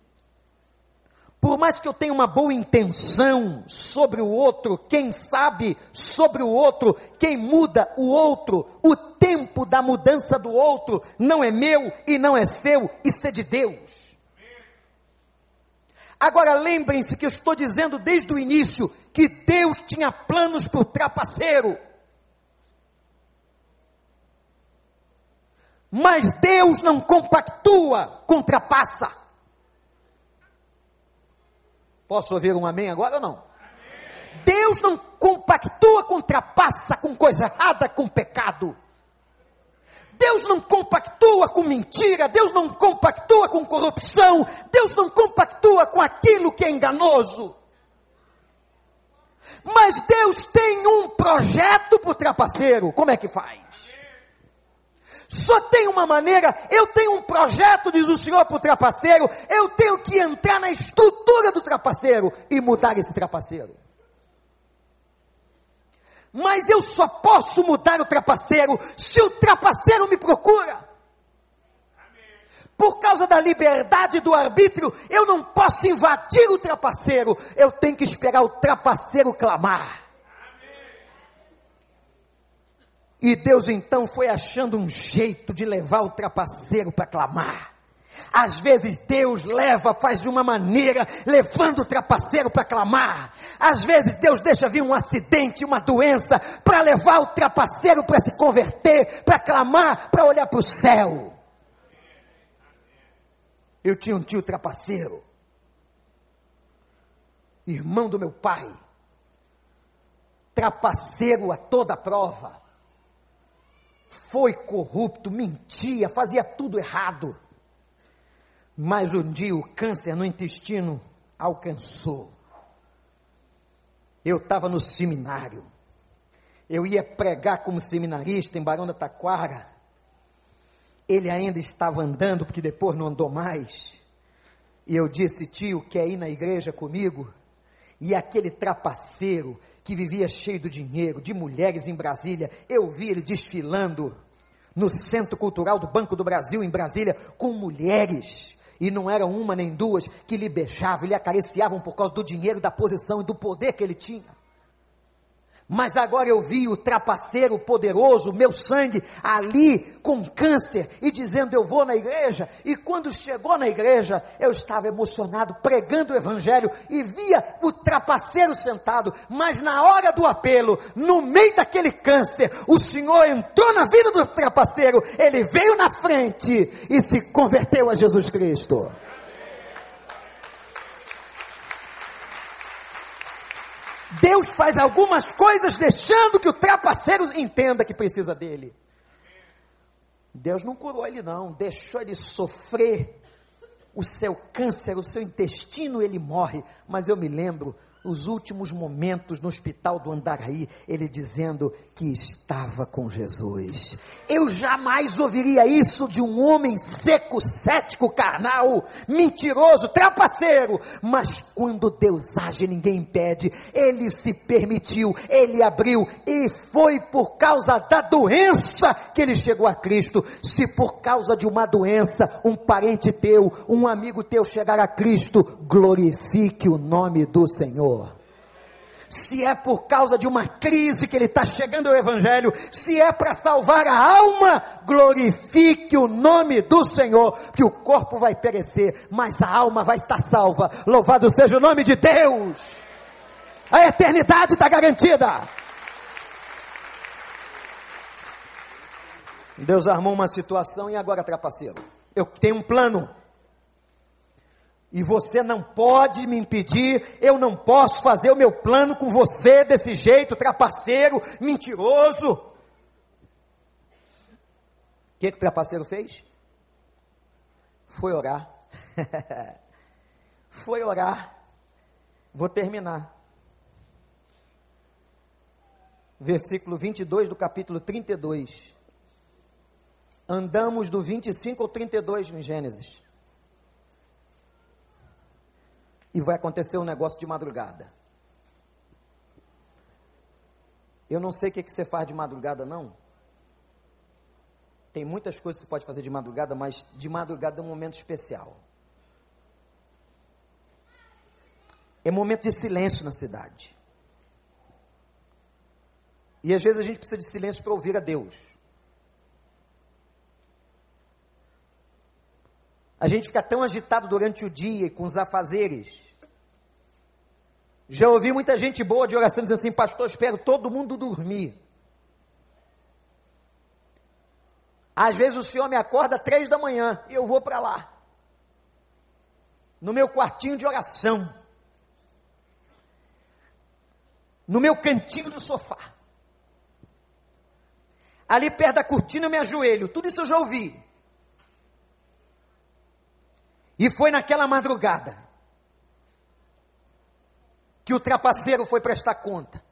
por mais que eu tenha uma boa intenção sobre o outro, quem sabe sobre o outro, quem muda o outro, o tempo da mudança do outro não é meu e não é seu, isso é de Deus. Agora lembrem-se que eu estou dizendo desde o início que Deus tinha planos para o trapaceiro. Mas Deus não compactua com trapaça. Posso ouvir um amém agora ou não? Deus não compactua com trapaça, com coisa errada, com pecado. Deus não compactua com mentira, Deus não compactua com corrupção, Deus não compactua com aquilo que é enganoso. Mas Deus tem um projeto para o trapaceiro, como é que faz? Só tem uma maneira, eu tenho um projeto, diz o Senhor para o trapaceiro, eu tenho que entrar na estrutura do trapaceiro e mudar esse trapaceiro. Mas eu só posso mudar o trapaceiro se o trapaceiro me procura. Por causa da liberdade do arbítrio, eu não posso invadir o trapaceiro, eu tenho que esperar o trapaceiro clamar. E Deus então foi achando um jeito de levar o trapaceiro para clamar. Às vezes Deus leva, faz de uma maneira, levando o trapaceiro para clamar. Às vezes Deus deixa vir um acidente, uma doença, para levar o trapaceiro para se converter, para clamar, para olhar para o céu. Eu tinha um tio trapaceiro, irmão do meu pai, trapaceiro a toda prova. Foi corrupto, mentia, fazia tudo errado mas um dia o câncer no intestino alcançou. Eu estava no seminário. Eu ia pregar como seminarista em Barão da Taquara. Ele ainda estava andando, porque depois não andou mais. E eu disse, tio, quer ir na igreja comigo? E aquele trapaceiro que vivia cheio de dinheiro, de mulheres em Brasília, eu vi ele desfilando no Centro Cultural do Banco do Brasil, em Brasília, com mulheres. E não era uma nem duas que lhe beijavam, lhe acariciavam por causa do dinheiro, da posição e do poder que ele tinha. Mas agora eu vi o trapaceiro poderoso, meu sangue, ali com câncer e dizendo: Eu vou na igreja. E quando chegou na igreja, eu estava emocionado, pregando o evangelho e via o trapaceiro sentado. Mas na hora do apelo, no meio daquele câncer, o Senhor entrou na vida do trapaceiro, ele veio na frente e se converteu a Jesus Cristo. Deus faz algumas coisas deixando que o trapaceiro entenda que precisa dele. Deus não curou ele não, deixou ele sofrer o seu câncer, o seu intestino, ele morre. Mas eu me lembro os últimos momentos no hospital do Andaraí, ele dizendo que estava com Jesus. Eu jamais ouviria isso de um homem seco, cético, carnal, mentiroso, trapaceiro. Mas quando Deus age, ninguém impede. Ele se permitiu, ele abriu, e foi por causa da doença que ele chegou a Cristo. Se por causa de uma doença, um parente teu, um amigo teu chegar a Cristo, glorifique o nome do Senhor se é por causa de uma crise que ele está chegando ao Evangelho, se é para salvar a alma, glorifique o nome do Senhor, que o corpo vai perecer, mas a alma vai estar salva. Louvado seja o nome de Deus! A eternidade está garantida. Deus armou uma situação e agora trapaceiro. Eu tenho um plano. E você não pode me impedir, eu não posso fazer o meu plano com você desse jeito, trapaceiro, mentiroso. O que, que o trapaceiro fez? Foi orar. Foi orar. Vou terminar. Versículo 22 do capítulo 32. Andamos do 25 ao 32 em Gênesis. E vai acontecer um negócio de madrugada. Eu não sei o que, que você faz de madrugada, não. Tem muitas coisas que você pode fazer de madrugada, mas de madrugada é um momento especial. É momento de silêncio na cidade. E às vezes a gente precisa de silêncio para ouvir a Deus. A gente fica tão agitado durante o dia e com os afazeres já ouvi muita gente boa de oração dizendo assim, pastor, espero todo mundo dormir. Às vezes o senhor me acorda três da manhã e eu vou para lá. No meu quartinho de oração. No meu cantinho do sofá. Ali perto da cortina eu me ajoelho. Tudo isso eu já ouvi. E foi naquela madrugada que o trapaceiro foi prestar conta.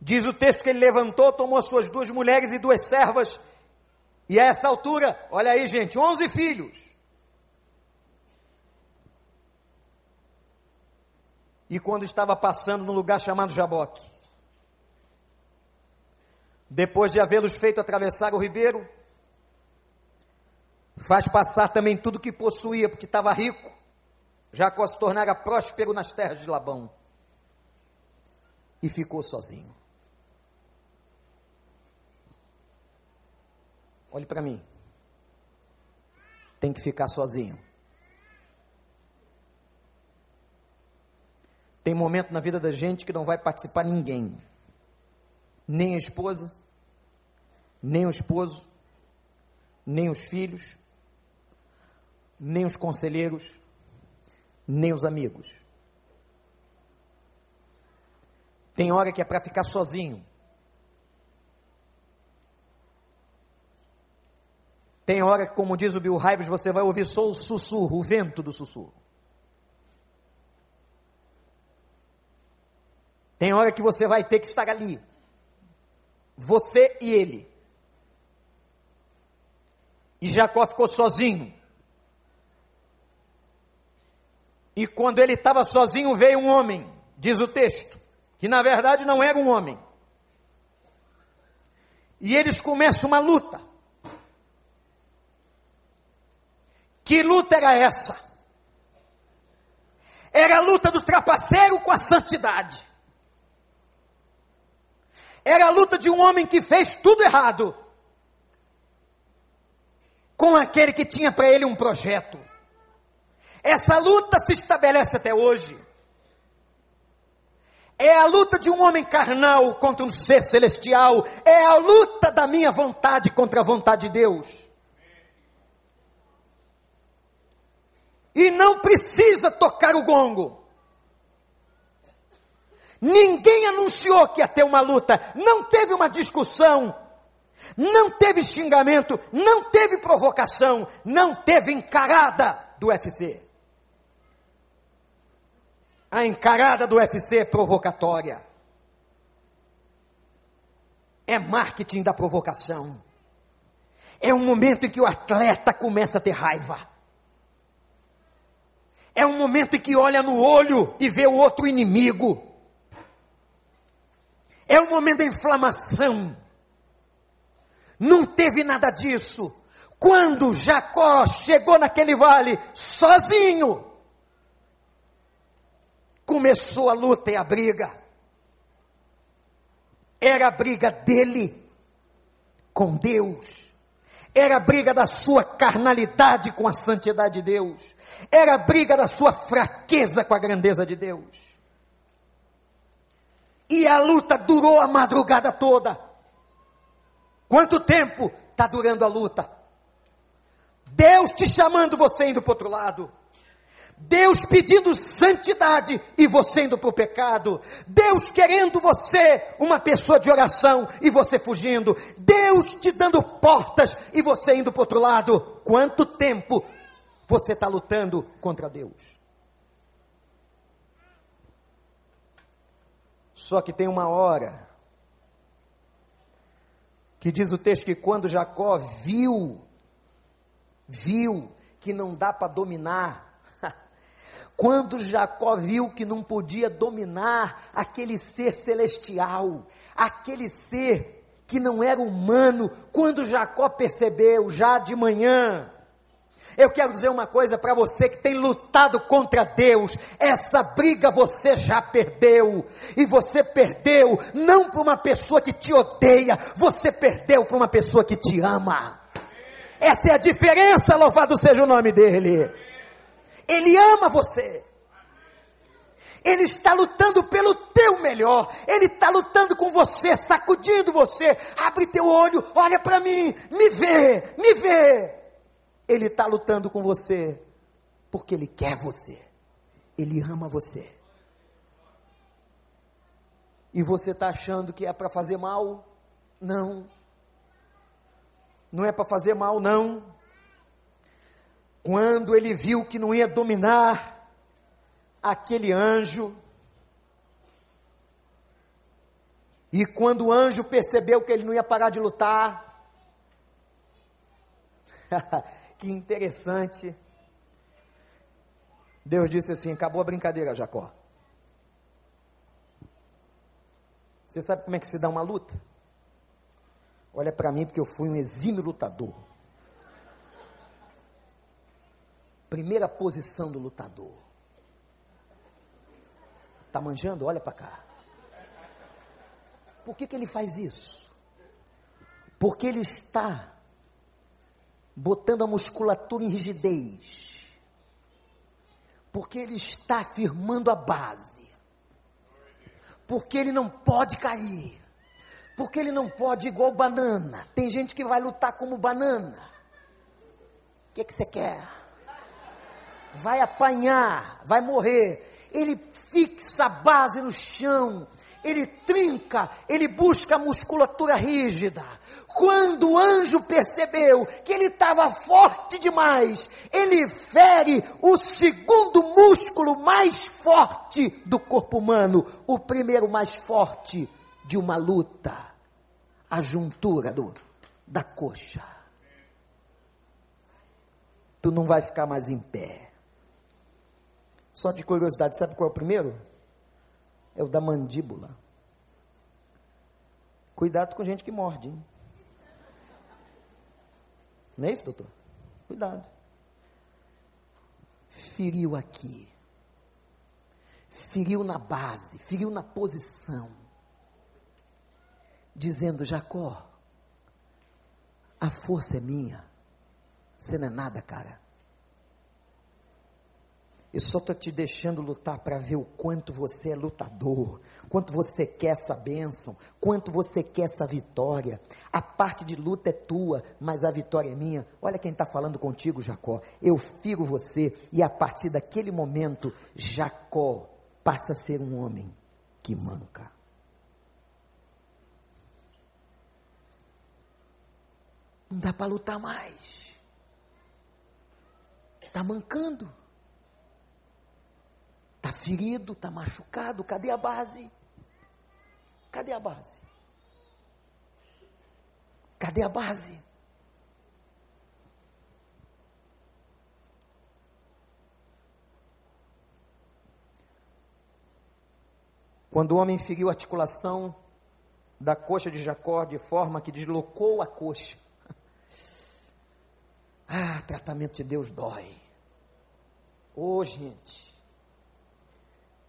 Diz o texto que ele levantou, tomou suas duas mulheres e duas servas, e a essa altura, olha aí, gente, onze filhos. E quando estava passando no lugar chamado Jaboque, depois de havê-los feito atravessar o ribeiro, faz passar também tudo que possuía, porque estava rico, Jacó se tornara próspero nas terras de Labão e ficou sozinho. Olhe para mim. Tem que ficar sozinho. Tem momento na vida da gente que não vai participar ninguém. Nem a esposa, nem o esposo, nem os filhos, nem os conselheiros, nem os amigos. Tem hora que é para ficar sozinho. Tem hora que, como diz o Bill Hybels, você vai ouvir só o sussurro, o vento do sussurro. Tem hora que você vai ter que estar ali. Você e ele. E Jacó ficou sozinho. E quando ele estava sozinho, veio um homem, diz o texto, que na verdade não era um homem. E eles começam uma luta. Que luta era essa? Era a luta do trapaceiro com a santidade. Era a luta de um homem que fez tudo errado com aquele que tinha para ele um projeto. Essa luta se estabelece até hoje. É a luta de um homem carnal contra um ser celestial. É a luta da minha vontade contra a vontade de Deus. E não precisa tocar o gongo. Ninguém anunciou que ia ter uma luta. Não teve uma discussão. Não teve xingamento. Não teve provocação. Não teve encarada do UFC. A encarada do UFC é provocatória. É marketing da provocação. É um momento em que o atleta começa a ter raiva. É um momento em que olha no olho e vê o outro inimigo. É um momento da inflamação. Não teve nada disso. Quando Jacó chegou naquele vale sozinho, começou a luta e a briga. Era a briga dele com Deus. Era a briga da sua carnalidade com a santidade de Deus. Era a briga da sua fraqueza com a grandeza de Deus. E a luta durou a madrugada toda. Quanto tempo está durando a luta? Deus te chamando, você indo para outro lado. Deus pedindo santidade e você indo para o pecado. Deus querendo você uma pessoa de oração e você fugindo. Deus te dando portas e você indo para o outro lado. Quanto tempo você está lutando contra Deus? Só que tem uma hora que diz o texto que quando Jacó viu, viu que não dá para dominar, quando Jacó viu que não podia dominar aquele ser celestial, aquele ser que não era humano, quando Jacó percebeu já de manhã, eu quero dizer uma coisa para você que tem lutado contra Deus. Essa briga você já perdeu. E você perdeu não para uma pessoa que te odeia, você perdeu para uma pessoa que te ama. Essa é a diferença, louvado seja o nome dele. Ele ama você. Ele está lutando pelo teu melhor. Ele está lutando com você, sacudindo você. Abre teu olho, olha para mim, me vê, me vê. Ele está lutando com você porque ele quer você. Ele ama você. E você está achando que é para fazer mal? Não. Não é para fazer mal, não. Quando ele viu que não ia dominar aquele anjo, e quando o anjo percebeu que ele não ia parar de lutar, que interessante. Deus disse assim: acabou a brincadeira, Jacó. Você sabe como é que se dá uma luta? Olha para mim, porque eu fui um exímio lutador. Primeira posição do lutador. Tá manjando? Olha para cá. Por que, que ele faz isso? Porque ele está botando a musculatura em rigidez, porque ele está firmando a base, porque ele não pode cair, porque ele não pode igual banana. Tem gente que vai lutar como banana. O que, que você quer? Vai apanhar, vai morrer. Ele fixa a base no chão, ele trinca, ele busca a musculatura rígida. Quando o anjo percebeu que ele estava forte demais, ele fere o segundo músculo mais forte do corpo humano, o primeiro mais forte de uma luta, a juntura do, da coxa. Tu não vai ficar mais em pé. Só de curiosidade, sabe qual é o primeiro? É o da mandíbula. Cuidado com gente que morde, hein? Não é isso, doutor? Cuidado. Feriu aqui. Feriu na base, feriu na posição. Dizendo, Jacó, a força é minha. Você não é nada, cara. Eu só estou te deixando lutar para ver o quanto você é lutador, quanto você quer essa bênção, quanto você quer essa vitória. A parte de luta é tua, mas a vitória é minha. Olha quem está falando contigo, Jacó. Eu firo você, e a partir daquele momento, Jacó passa a ser um homem que manca. Não dá para lutar mais. Está mancando. Está ferido, está machucado, cadê a base? Cadê a base? Cadê a base? Quando o homem feriu a articulação da coxa de Jacó de forma que deslocou a coxa. Ah, tratamento de Deus dói. Ô oh, gente,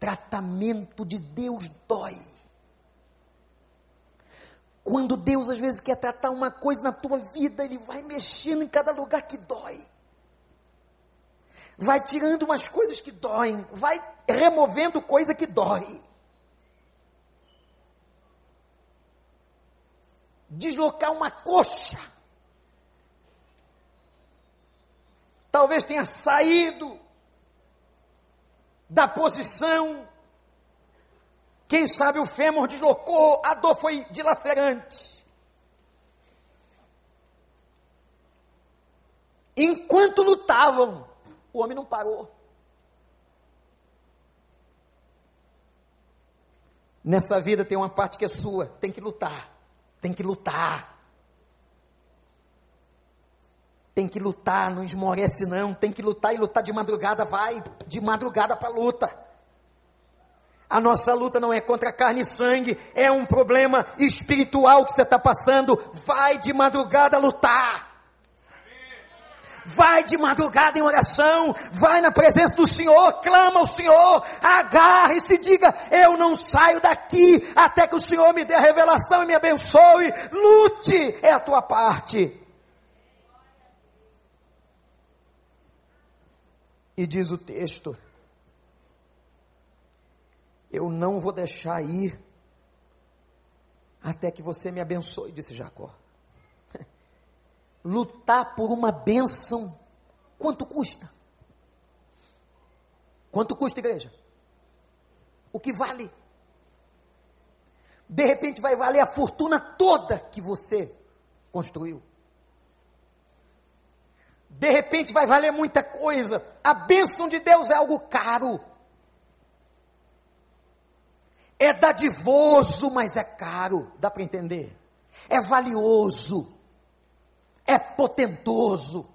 tratamento de Deus dói. Quando Deus às vezes quer tratar uma coisa na tua vida, Ele vai mexendo em cada lugar que dói. Vai tirando umas coisas que doem, vai removendo coisa que dói. Deslocar uma coxa. Talvez tenha saído da posição. Quem sabe o fêmur deslocou, a dor foi dilacerante. Enquanto lutavam, o homem não parou. Nessa vida tem uma parte que é sua, tem que lutar, tem que lutar. Tem que lutar, não esmorece não, tem que lutar e lutar de madrugada, vai de madrugada para a luta. A nossa luta não é contra carne e sangue, é um problema espiritual que você está passando. Vai de madrugada lutar. Vai de madrugada em oração, vai na presença do Senhor, clama ao Senhor, agarre-se e diga: Eu não saio daqui até que o Senhor me dê a revelação e me abençoe. Lute, é a tua parte. E diz o texto: Eu não vou deixar ir até que você me abençoe, disse Jacó. Lutar por uma bênção, quanto custa? Quanto custa, igreja? O que vale? De repente vai valer a fortuna toda que você construiu de repente vai valer muita coisa. A bênção de Deus é algo caro. É dadivoso, mas é caro. Dá para entender? É valioso. É potentoso.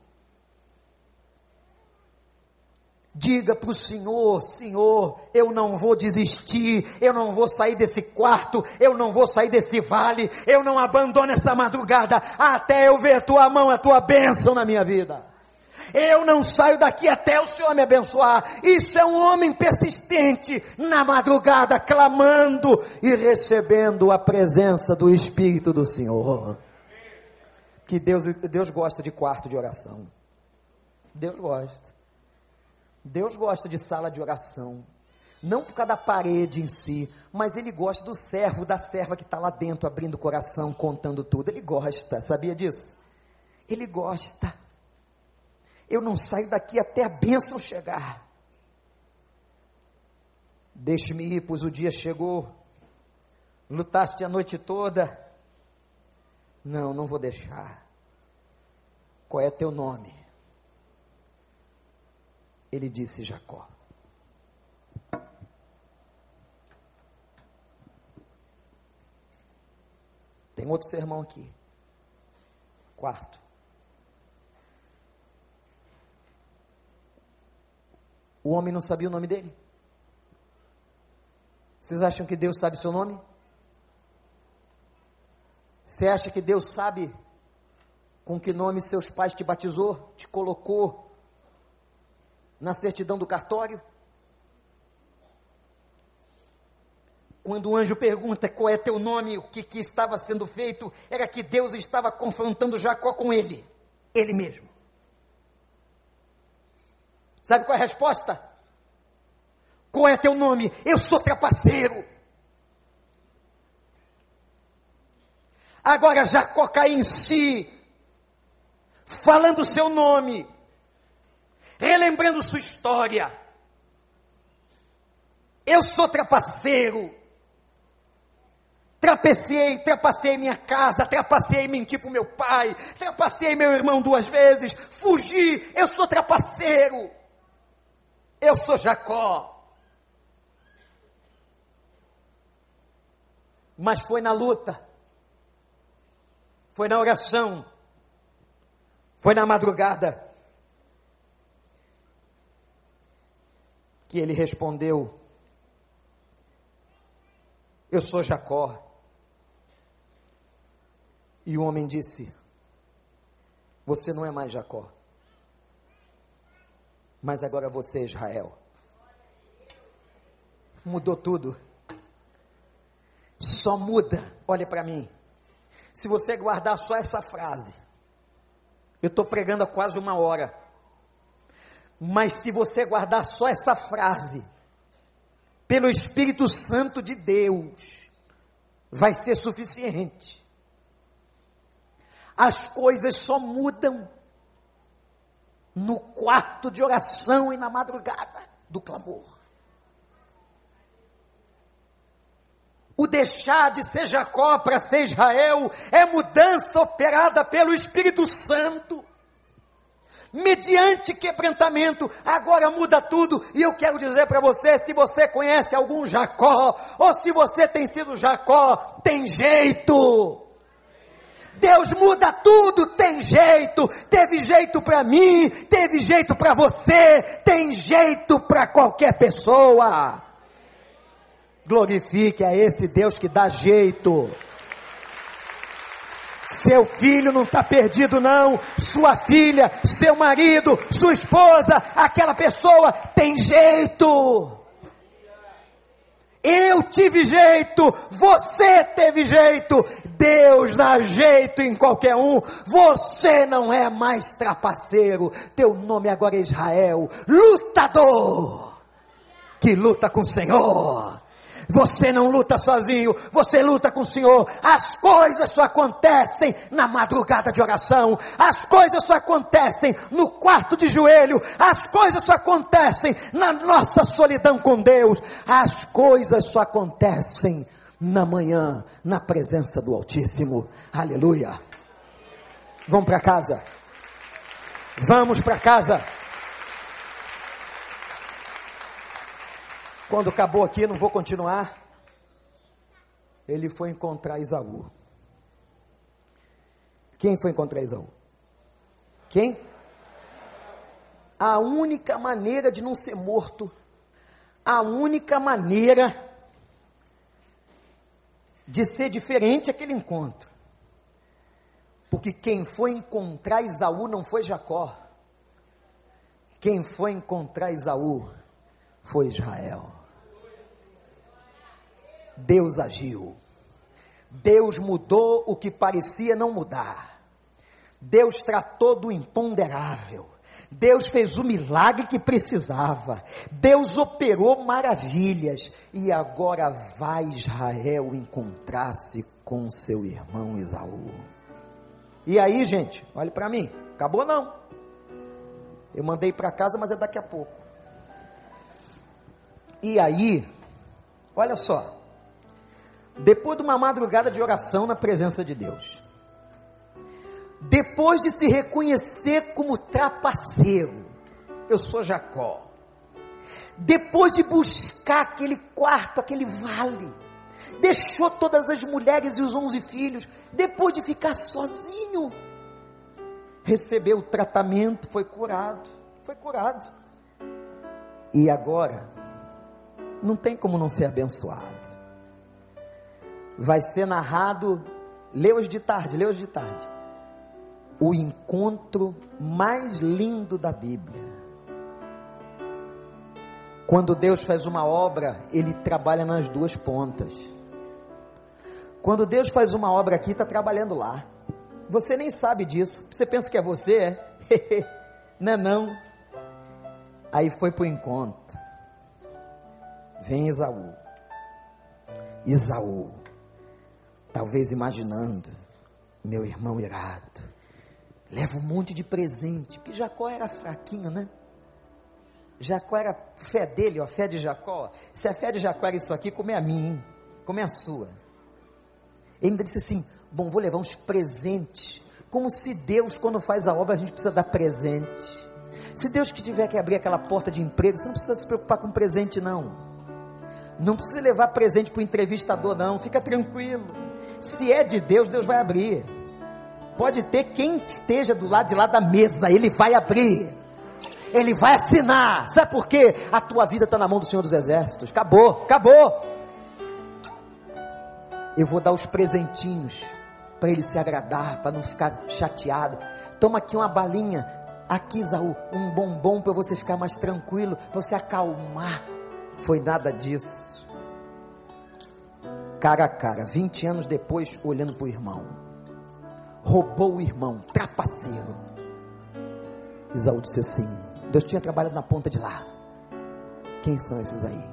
Diga para o Senhor: Senhor, eu não vou desistir, eu não vou sair desse quarto, eu não vou sair desse vale, eu não abandono essa madrugada até eu ver a tua mão, a tua bênção na minha vida. Eu não saio daqui até o Senhor me abençoar. Isso é um homem persistente na madrugada, clamando e recebendo a presença do Espírito do Senhor. Que Deus, Deus gosta de quarto de oração. Deus gosta. Deus gosta de sala de oração. Não por causa da parede em si, mas Ele gosta do servo, da serva que está lá dentro, abrindo o coração, contando tudo. Ele gosta, sabia disso? Ele gosta. Eu não saio daqui até a bênção chegar. Deixe-me ir, pois o dia chegou. Lutaste a noite toda. Não, não vou deixar. Qual é teu nome? Ele disse Jacó. Tem outro sermão aqui. Quarto. O homem não sabia o nome dele? Vocês acham que Deus sabe seu nome? Você acha que Deus sabe com que nome seus pais te batizou, te colocou na certidão do cartório? Quando o anjo pergunta qual é teu nome, o que, que estava sendo feito, era que Deus estava confrontando Jacó com ele, ele mesmo. Sabe qual é a resposta? Qual é teu nome? Eu sou trapaceiro. Agora Jacó cai em si, falando o seu nome, relembrando sua história. Eu sou trapaceiro. Trapecei, trapacei minha casa, trapacei mentir para meu pai, trapacei meu irmão duas vezes, fugi, eu sou trapaceiro, eu sou Jacó. Mas foi na luta, foi na oração, foi na madrugada, que ele respondeu: Eu sou Jacó. E o homem disse: Você não é mais Jacó, mas agora você é Israel. Mudou tudo. Só muda, olha para mim. Se você guardar só essa frase, eu estou pregando há quase uma hora. Mas se você guardar só essa frase, pelo Espírito Santo de Deus, vai ser suficiente as coisas só mudam no quarto de oração e na madrugada do clamor. O deixar de ser Jacó para ser Israel é mudança operada pelo Espírito Santo. Mediante quebrantamento, agora muda tudo. E eu quero dizer para você: se você conhece algum Jacó, ou se você tem sido Jacó, tem jeito. Deus muda tudo, tem jeito. Teve jeito para mim, teve jeito para você, tem jeito para qualquer pessoa. Glorifique a esse Deus que dá jeito. Seu filho não está perdido, não. Sua filha, seu marido, sua esposa, aquela pessoa tem jeito. Eu tive jeito, você teve jeito, Deus dá jeito em qualquer um. Você não é mais trapaceiro. Teu nome agora é Israel, lutador, que luta com o Senhor. Você não luta sozinho, você luta com o Senhor. As coisas só acontecem na madrugada de oração, as coisas só acontecem no quarto de joelho, as coisas só acontecem na nossa solidão com Deus, as coisas só acontecem na manhã, na presença do Altíssimo. Aleluia. Vamos para casa. Vamos para casa. Quando acabou aqui, não vou continuar. Ele foi encontrar Isaú. Quem foi encontrar Isaú? Quem? A única maneira de não ser morto, a única maneira de ser diferente aquele encontro. Porque quem foi encontrar Isaú não foi Jacó. Quem foi encontrar Isaú foi Israel. Deus agiu. Deus mudou o que parecia não mudar. Deus tratou do imponderável. Deus fez o milagre que precisava. Deus operou maravilhas. E agora vai Israel encontrar-se com seu irmão Isaú. E aí, gente, olhe para mim. Acabou não. Eu mandei para casa, mas é daqui a pouco. E aí, olha só. Depois de uma madrugada de oração na presença de Deus, depois de se reconhecer como trapaceiro, eu sou Jacó. Depois de buscar aquele quarto, aquele vale, deixou todas as mulheres e os onze filhos, depois de ficar sozinho, recebeu o tratamento, foi curado, foi curado. E agora, não tem como não ser abençoado. Vai ser narrado, lê hoje de tarde, lê hoje de tarde, o encontro mais lindo da Bíblia quando Deus faz uma obra, Ele trabalha nas duas pontas. Quando Deus faz uma obra aqui, está trabalhando lá. Você nem sabe disso. Você pensa que é você, é? não é não. Aí foi para o encontro. Vem Esaú. Esaú. Talvez imaginando, meu irmão irado. Leva um monte de presente. Porque Jacó era fraquinho, né? Jacó era fé dele, ó, fé de Jacó. Se a fé de Jacó era isso aqui, como é a minha, hein? como é a sua. Ele ainda disse assim: Bom, vou levar uns presentes. Como se Deus, quando faz a obra, a gente precisa dar presente. Se Deus que tiver que abrir aquela porta de emprego, você não precisa se preocupar com presente, não. Não precisa levar presente para o entrevistador, não. Fica tranquilo. Se é de Deus, Deus vai abrir. Pode ter quem esteja do lado de lá da mesa, ele vai abrir. Ele vai assinar. Sabe por quê? A tua vida está na mão do Senhor dos Exércitos. Acabou, acabou. Eu vou dar os presentinhos para ele se agradar, para não ficar chateado. Toma aqui uma balinha. Aqui, Isaú, um bombom para você ficar mais tranquilo, para você acalmar. Foi nada disso. Cara a cara, 20 anos depois, olhando para o irmão. Roubou o irmão, trapaceiro. Isaú disse assim: Deus tinha trabalhado na ponta de lá. Quem são esses aí?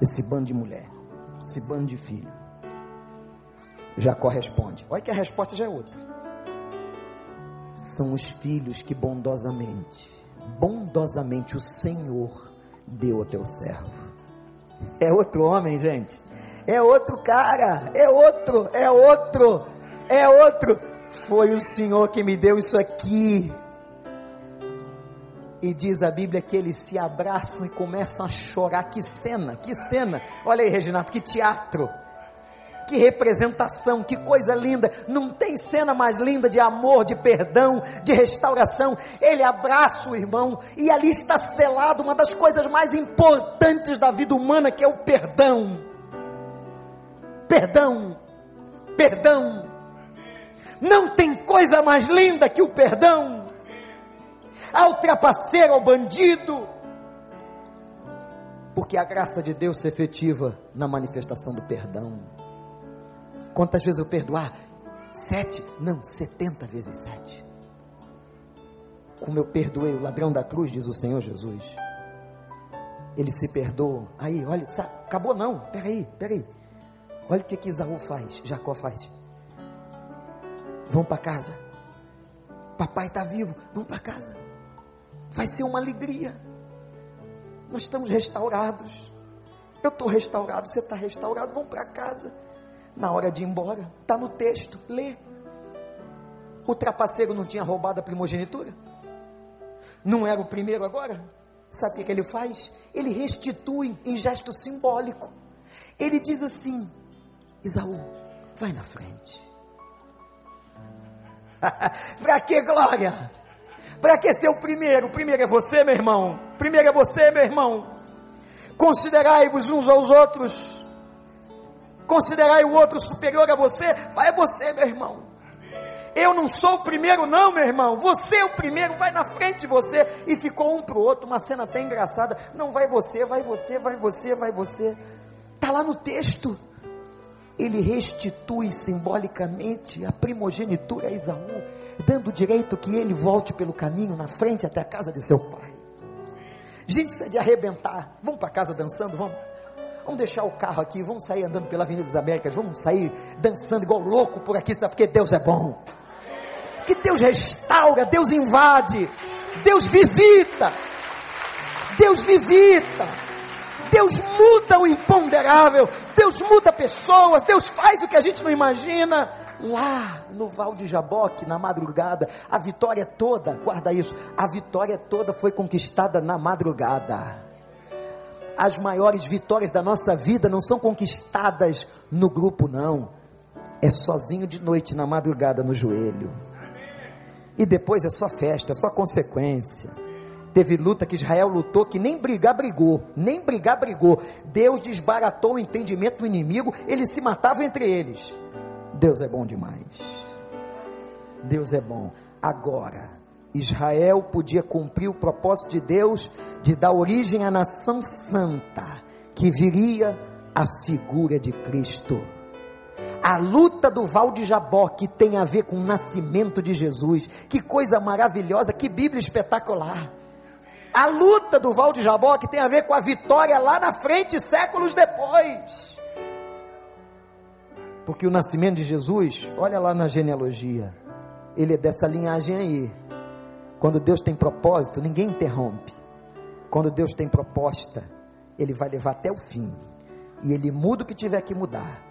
Esse bando de mulher, esse bando de filho. Jacó responde: Olha que a resposta já é outra. São os filhos que bondosamente, bondosamente o Senhor deu ao teu servo. É outro homem, gente. É outro cara. É outro. É outro. É outro. Foi o Senhor que me deu isso aqui. E diz a Bíblia que eles se abraçam e começam a chorar. Que cena, que cena. Olha aí, Reginato, que teatro. Que representação, que coisa linda. Não tem cena mais linda de amor, de perdão, de restauração. Ele abraça o irmão e ali está selado uma das coisas mais importantes da vida humana, que é o perdão. Perdão. Perdão. Não tem coisa mais linda que o perdão ao trapaceiro, ao bandido. Porque a graça de Deus se efetiva na manifestação do perdão. Quantas vezes eu perdoar? Sete? Não, setenta vezes sete. Como eu perdoei o ladrão da cruz, diz o Senhor Jesus. Ele se perdoa. Aí, olha, acabou não. Peraí, peraí. Olha o que, que Isaú faz, Jacó faz. Vão para casa. Papai está vivo, vão para casa vai ser uma alegria. Nós estamos restaurados. Eu estou restaurado, você está restaurado. Vamos para casa. Na hora de ir embora, está no texto, lê. O trapaceiro não tinha roubado a primogenitura? Não era o primeiro agora? Sabe o que ele faz? Ele restitui em gesto simbólico. Ele diz assim: Isaú, vai na frente. para que glória? Para que ser o primeiro? O primeiro é você, meu irmão. O primeiro é você, meu irmão. Considerai-vos uns aos outros. Considerai o outro superior a você. Vai você, meu irmão. Eu não sou o primeiro, não, meu irmão. Você é o primeiro, vai na frente de você. E ficou um para o outro, uma cena até engraçada. Não vai você, vai você, vai você, vai você. Está lá no texto. Ele restitui simbolicamente a primogenitura a Isaú dando direito que ele volte pelo caminho na frente até a casa de seu pai. Gente, isso é de arrebentar. Vamos para casa dançando, vamos. Vamos deixar o carro aqui, vamos sair andando pela Avenida das Américas, vamos sair dançando igual louco por aqui, sabe? Porque Deus é bom. Que Deus restaura, Deus invade, Deus visita, Deus visita, Deus muda o imponderável, Deus muda pessoas, Deus faz o que a gente não imagina. lá no Val de Jaboque, na madrugada, a vitória toda, guarda isso, a vitória toda foi conquistada na madrugada. As maiores vitórias da nossa vida não são conquistadas no grupo, não. É sozinho de noite, na madrugada, no joelho. E depois é só festa, é só consequência. Teve luta que Israel lutou que nem brigar brigou, nem brigar brigou. Deus desbaratou o entendimento do inimigo, eles se matavam entre eles. Deus é bom demais. Deus é bom. Agora, Israel podia cumprir o propósito de Deus de dar origem à nação santa, que viria a figura de Cristo. A luta do Val de Jabó, que tem a ver com o nascimento de Jesus. Que coisa maravilhosa, que Bíblia espetacular. A luta do Val de Jabó, que tem a ver com a vitória lá na frente, séculos depois. Porque o nascimento de Jesus, olha lá na genealogia, ele é dessa linhagem aí. Quando Deus tem propósito, ninguém interrompe. Quando Deus tem proposta, ele vai levar até o fim. E ele muda o que tiver que mudar.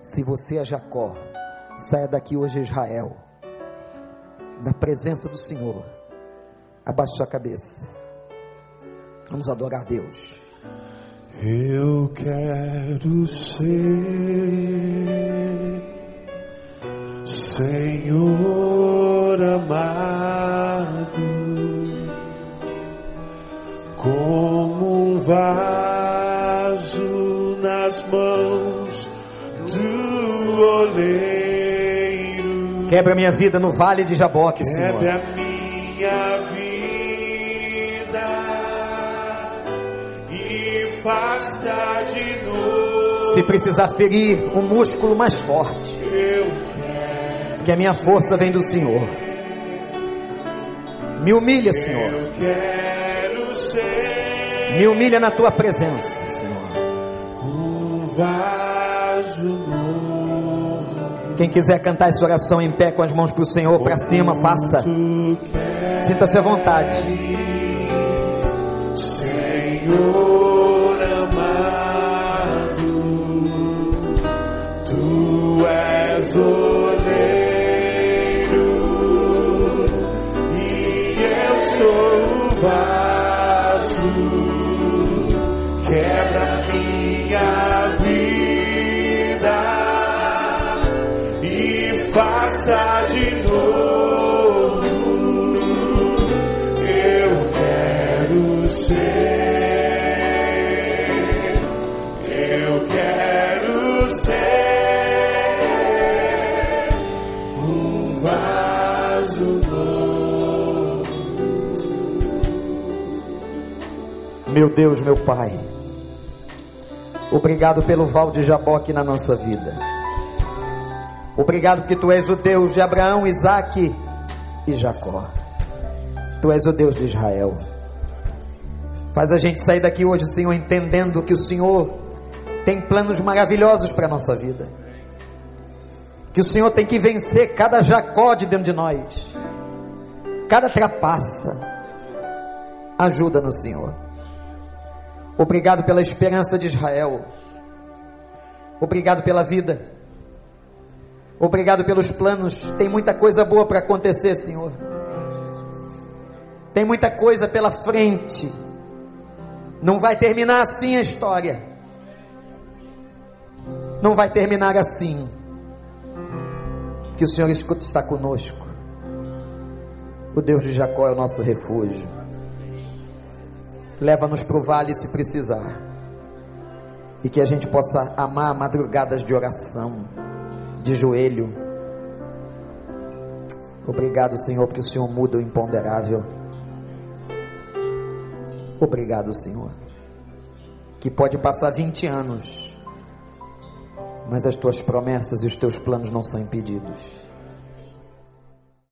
Se você é Jacó, saia daqui hoje, Israel, na presença do Senhor. Abaixe sua cabeça. Vamos adorar Deus. Eu quero ser Senhor amado, como um vaso nas mãos do oleiro. Quebra minha vida no vale de Jaboque, Senhor. Quebre a minha vida Se precisar ferir um músculo mais forte, Eu que a minha força vem do Senhor. Me humilha, Senhor. Eu quero ser Me humilha na tua presença, Senhor. um vaso. Quem quiser cantar essa oração em pé com as mãos para o Senhor, para cima, faça. Sinta-se à vontade. Senhor Meu Deus, meu Pai. Obrigado pelo val de Jaboque na nossa vida. Obrigado porque tu és o Deus de Abraão, Isaque e Jacó. Tu és o Deus de Israel. Faz a gente sair daqui hoje, Senhor, entendendo que o Senhor tem planos maravilhosos para a nossa vida. Que o Senhor tem que vencer cada Jacó de dentro de nós, cada trapaça. Ajuda-nos, Senhor. Obrigado pela esperança de Israel. Obrigado pela vida. Obrigado pelos planos. Tem muita coisa boa para acontecer, Senhor. Tem muita coisa pela frente. Não vai terminar assim a história. Não vai terminar assim. Que o Senhor está conosco. O Deus de Jacó é o nosso refúgio. Leva-nos para o vale se precisar. E que a gente possa amar madrugadas de oração, de joelho. Obrigado, Senhor, porque o Senhor muda o imponderável. Obrigado, Senhor. Que pode passar 20 anos, mas as tuas promessas e os teus planos não são impedidos.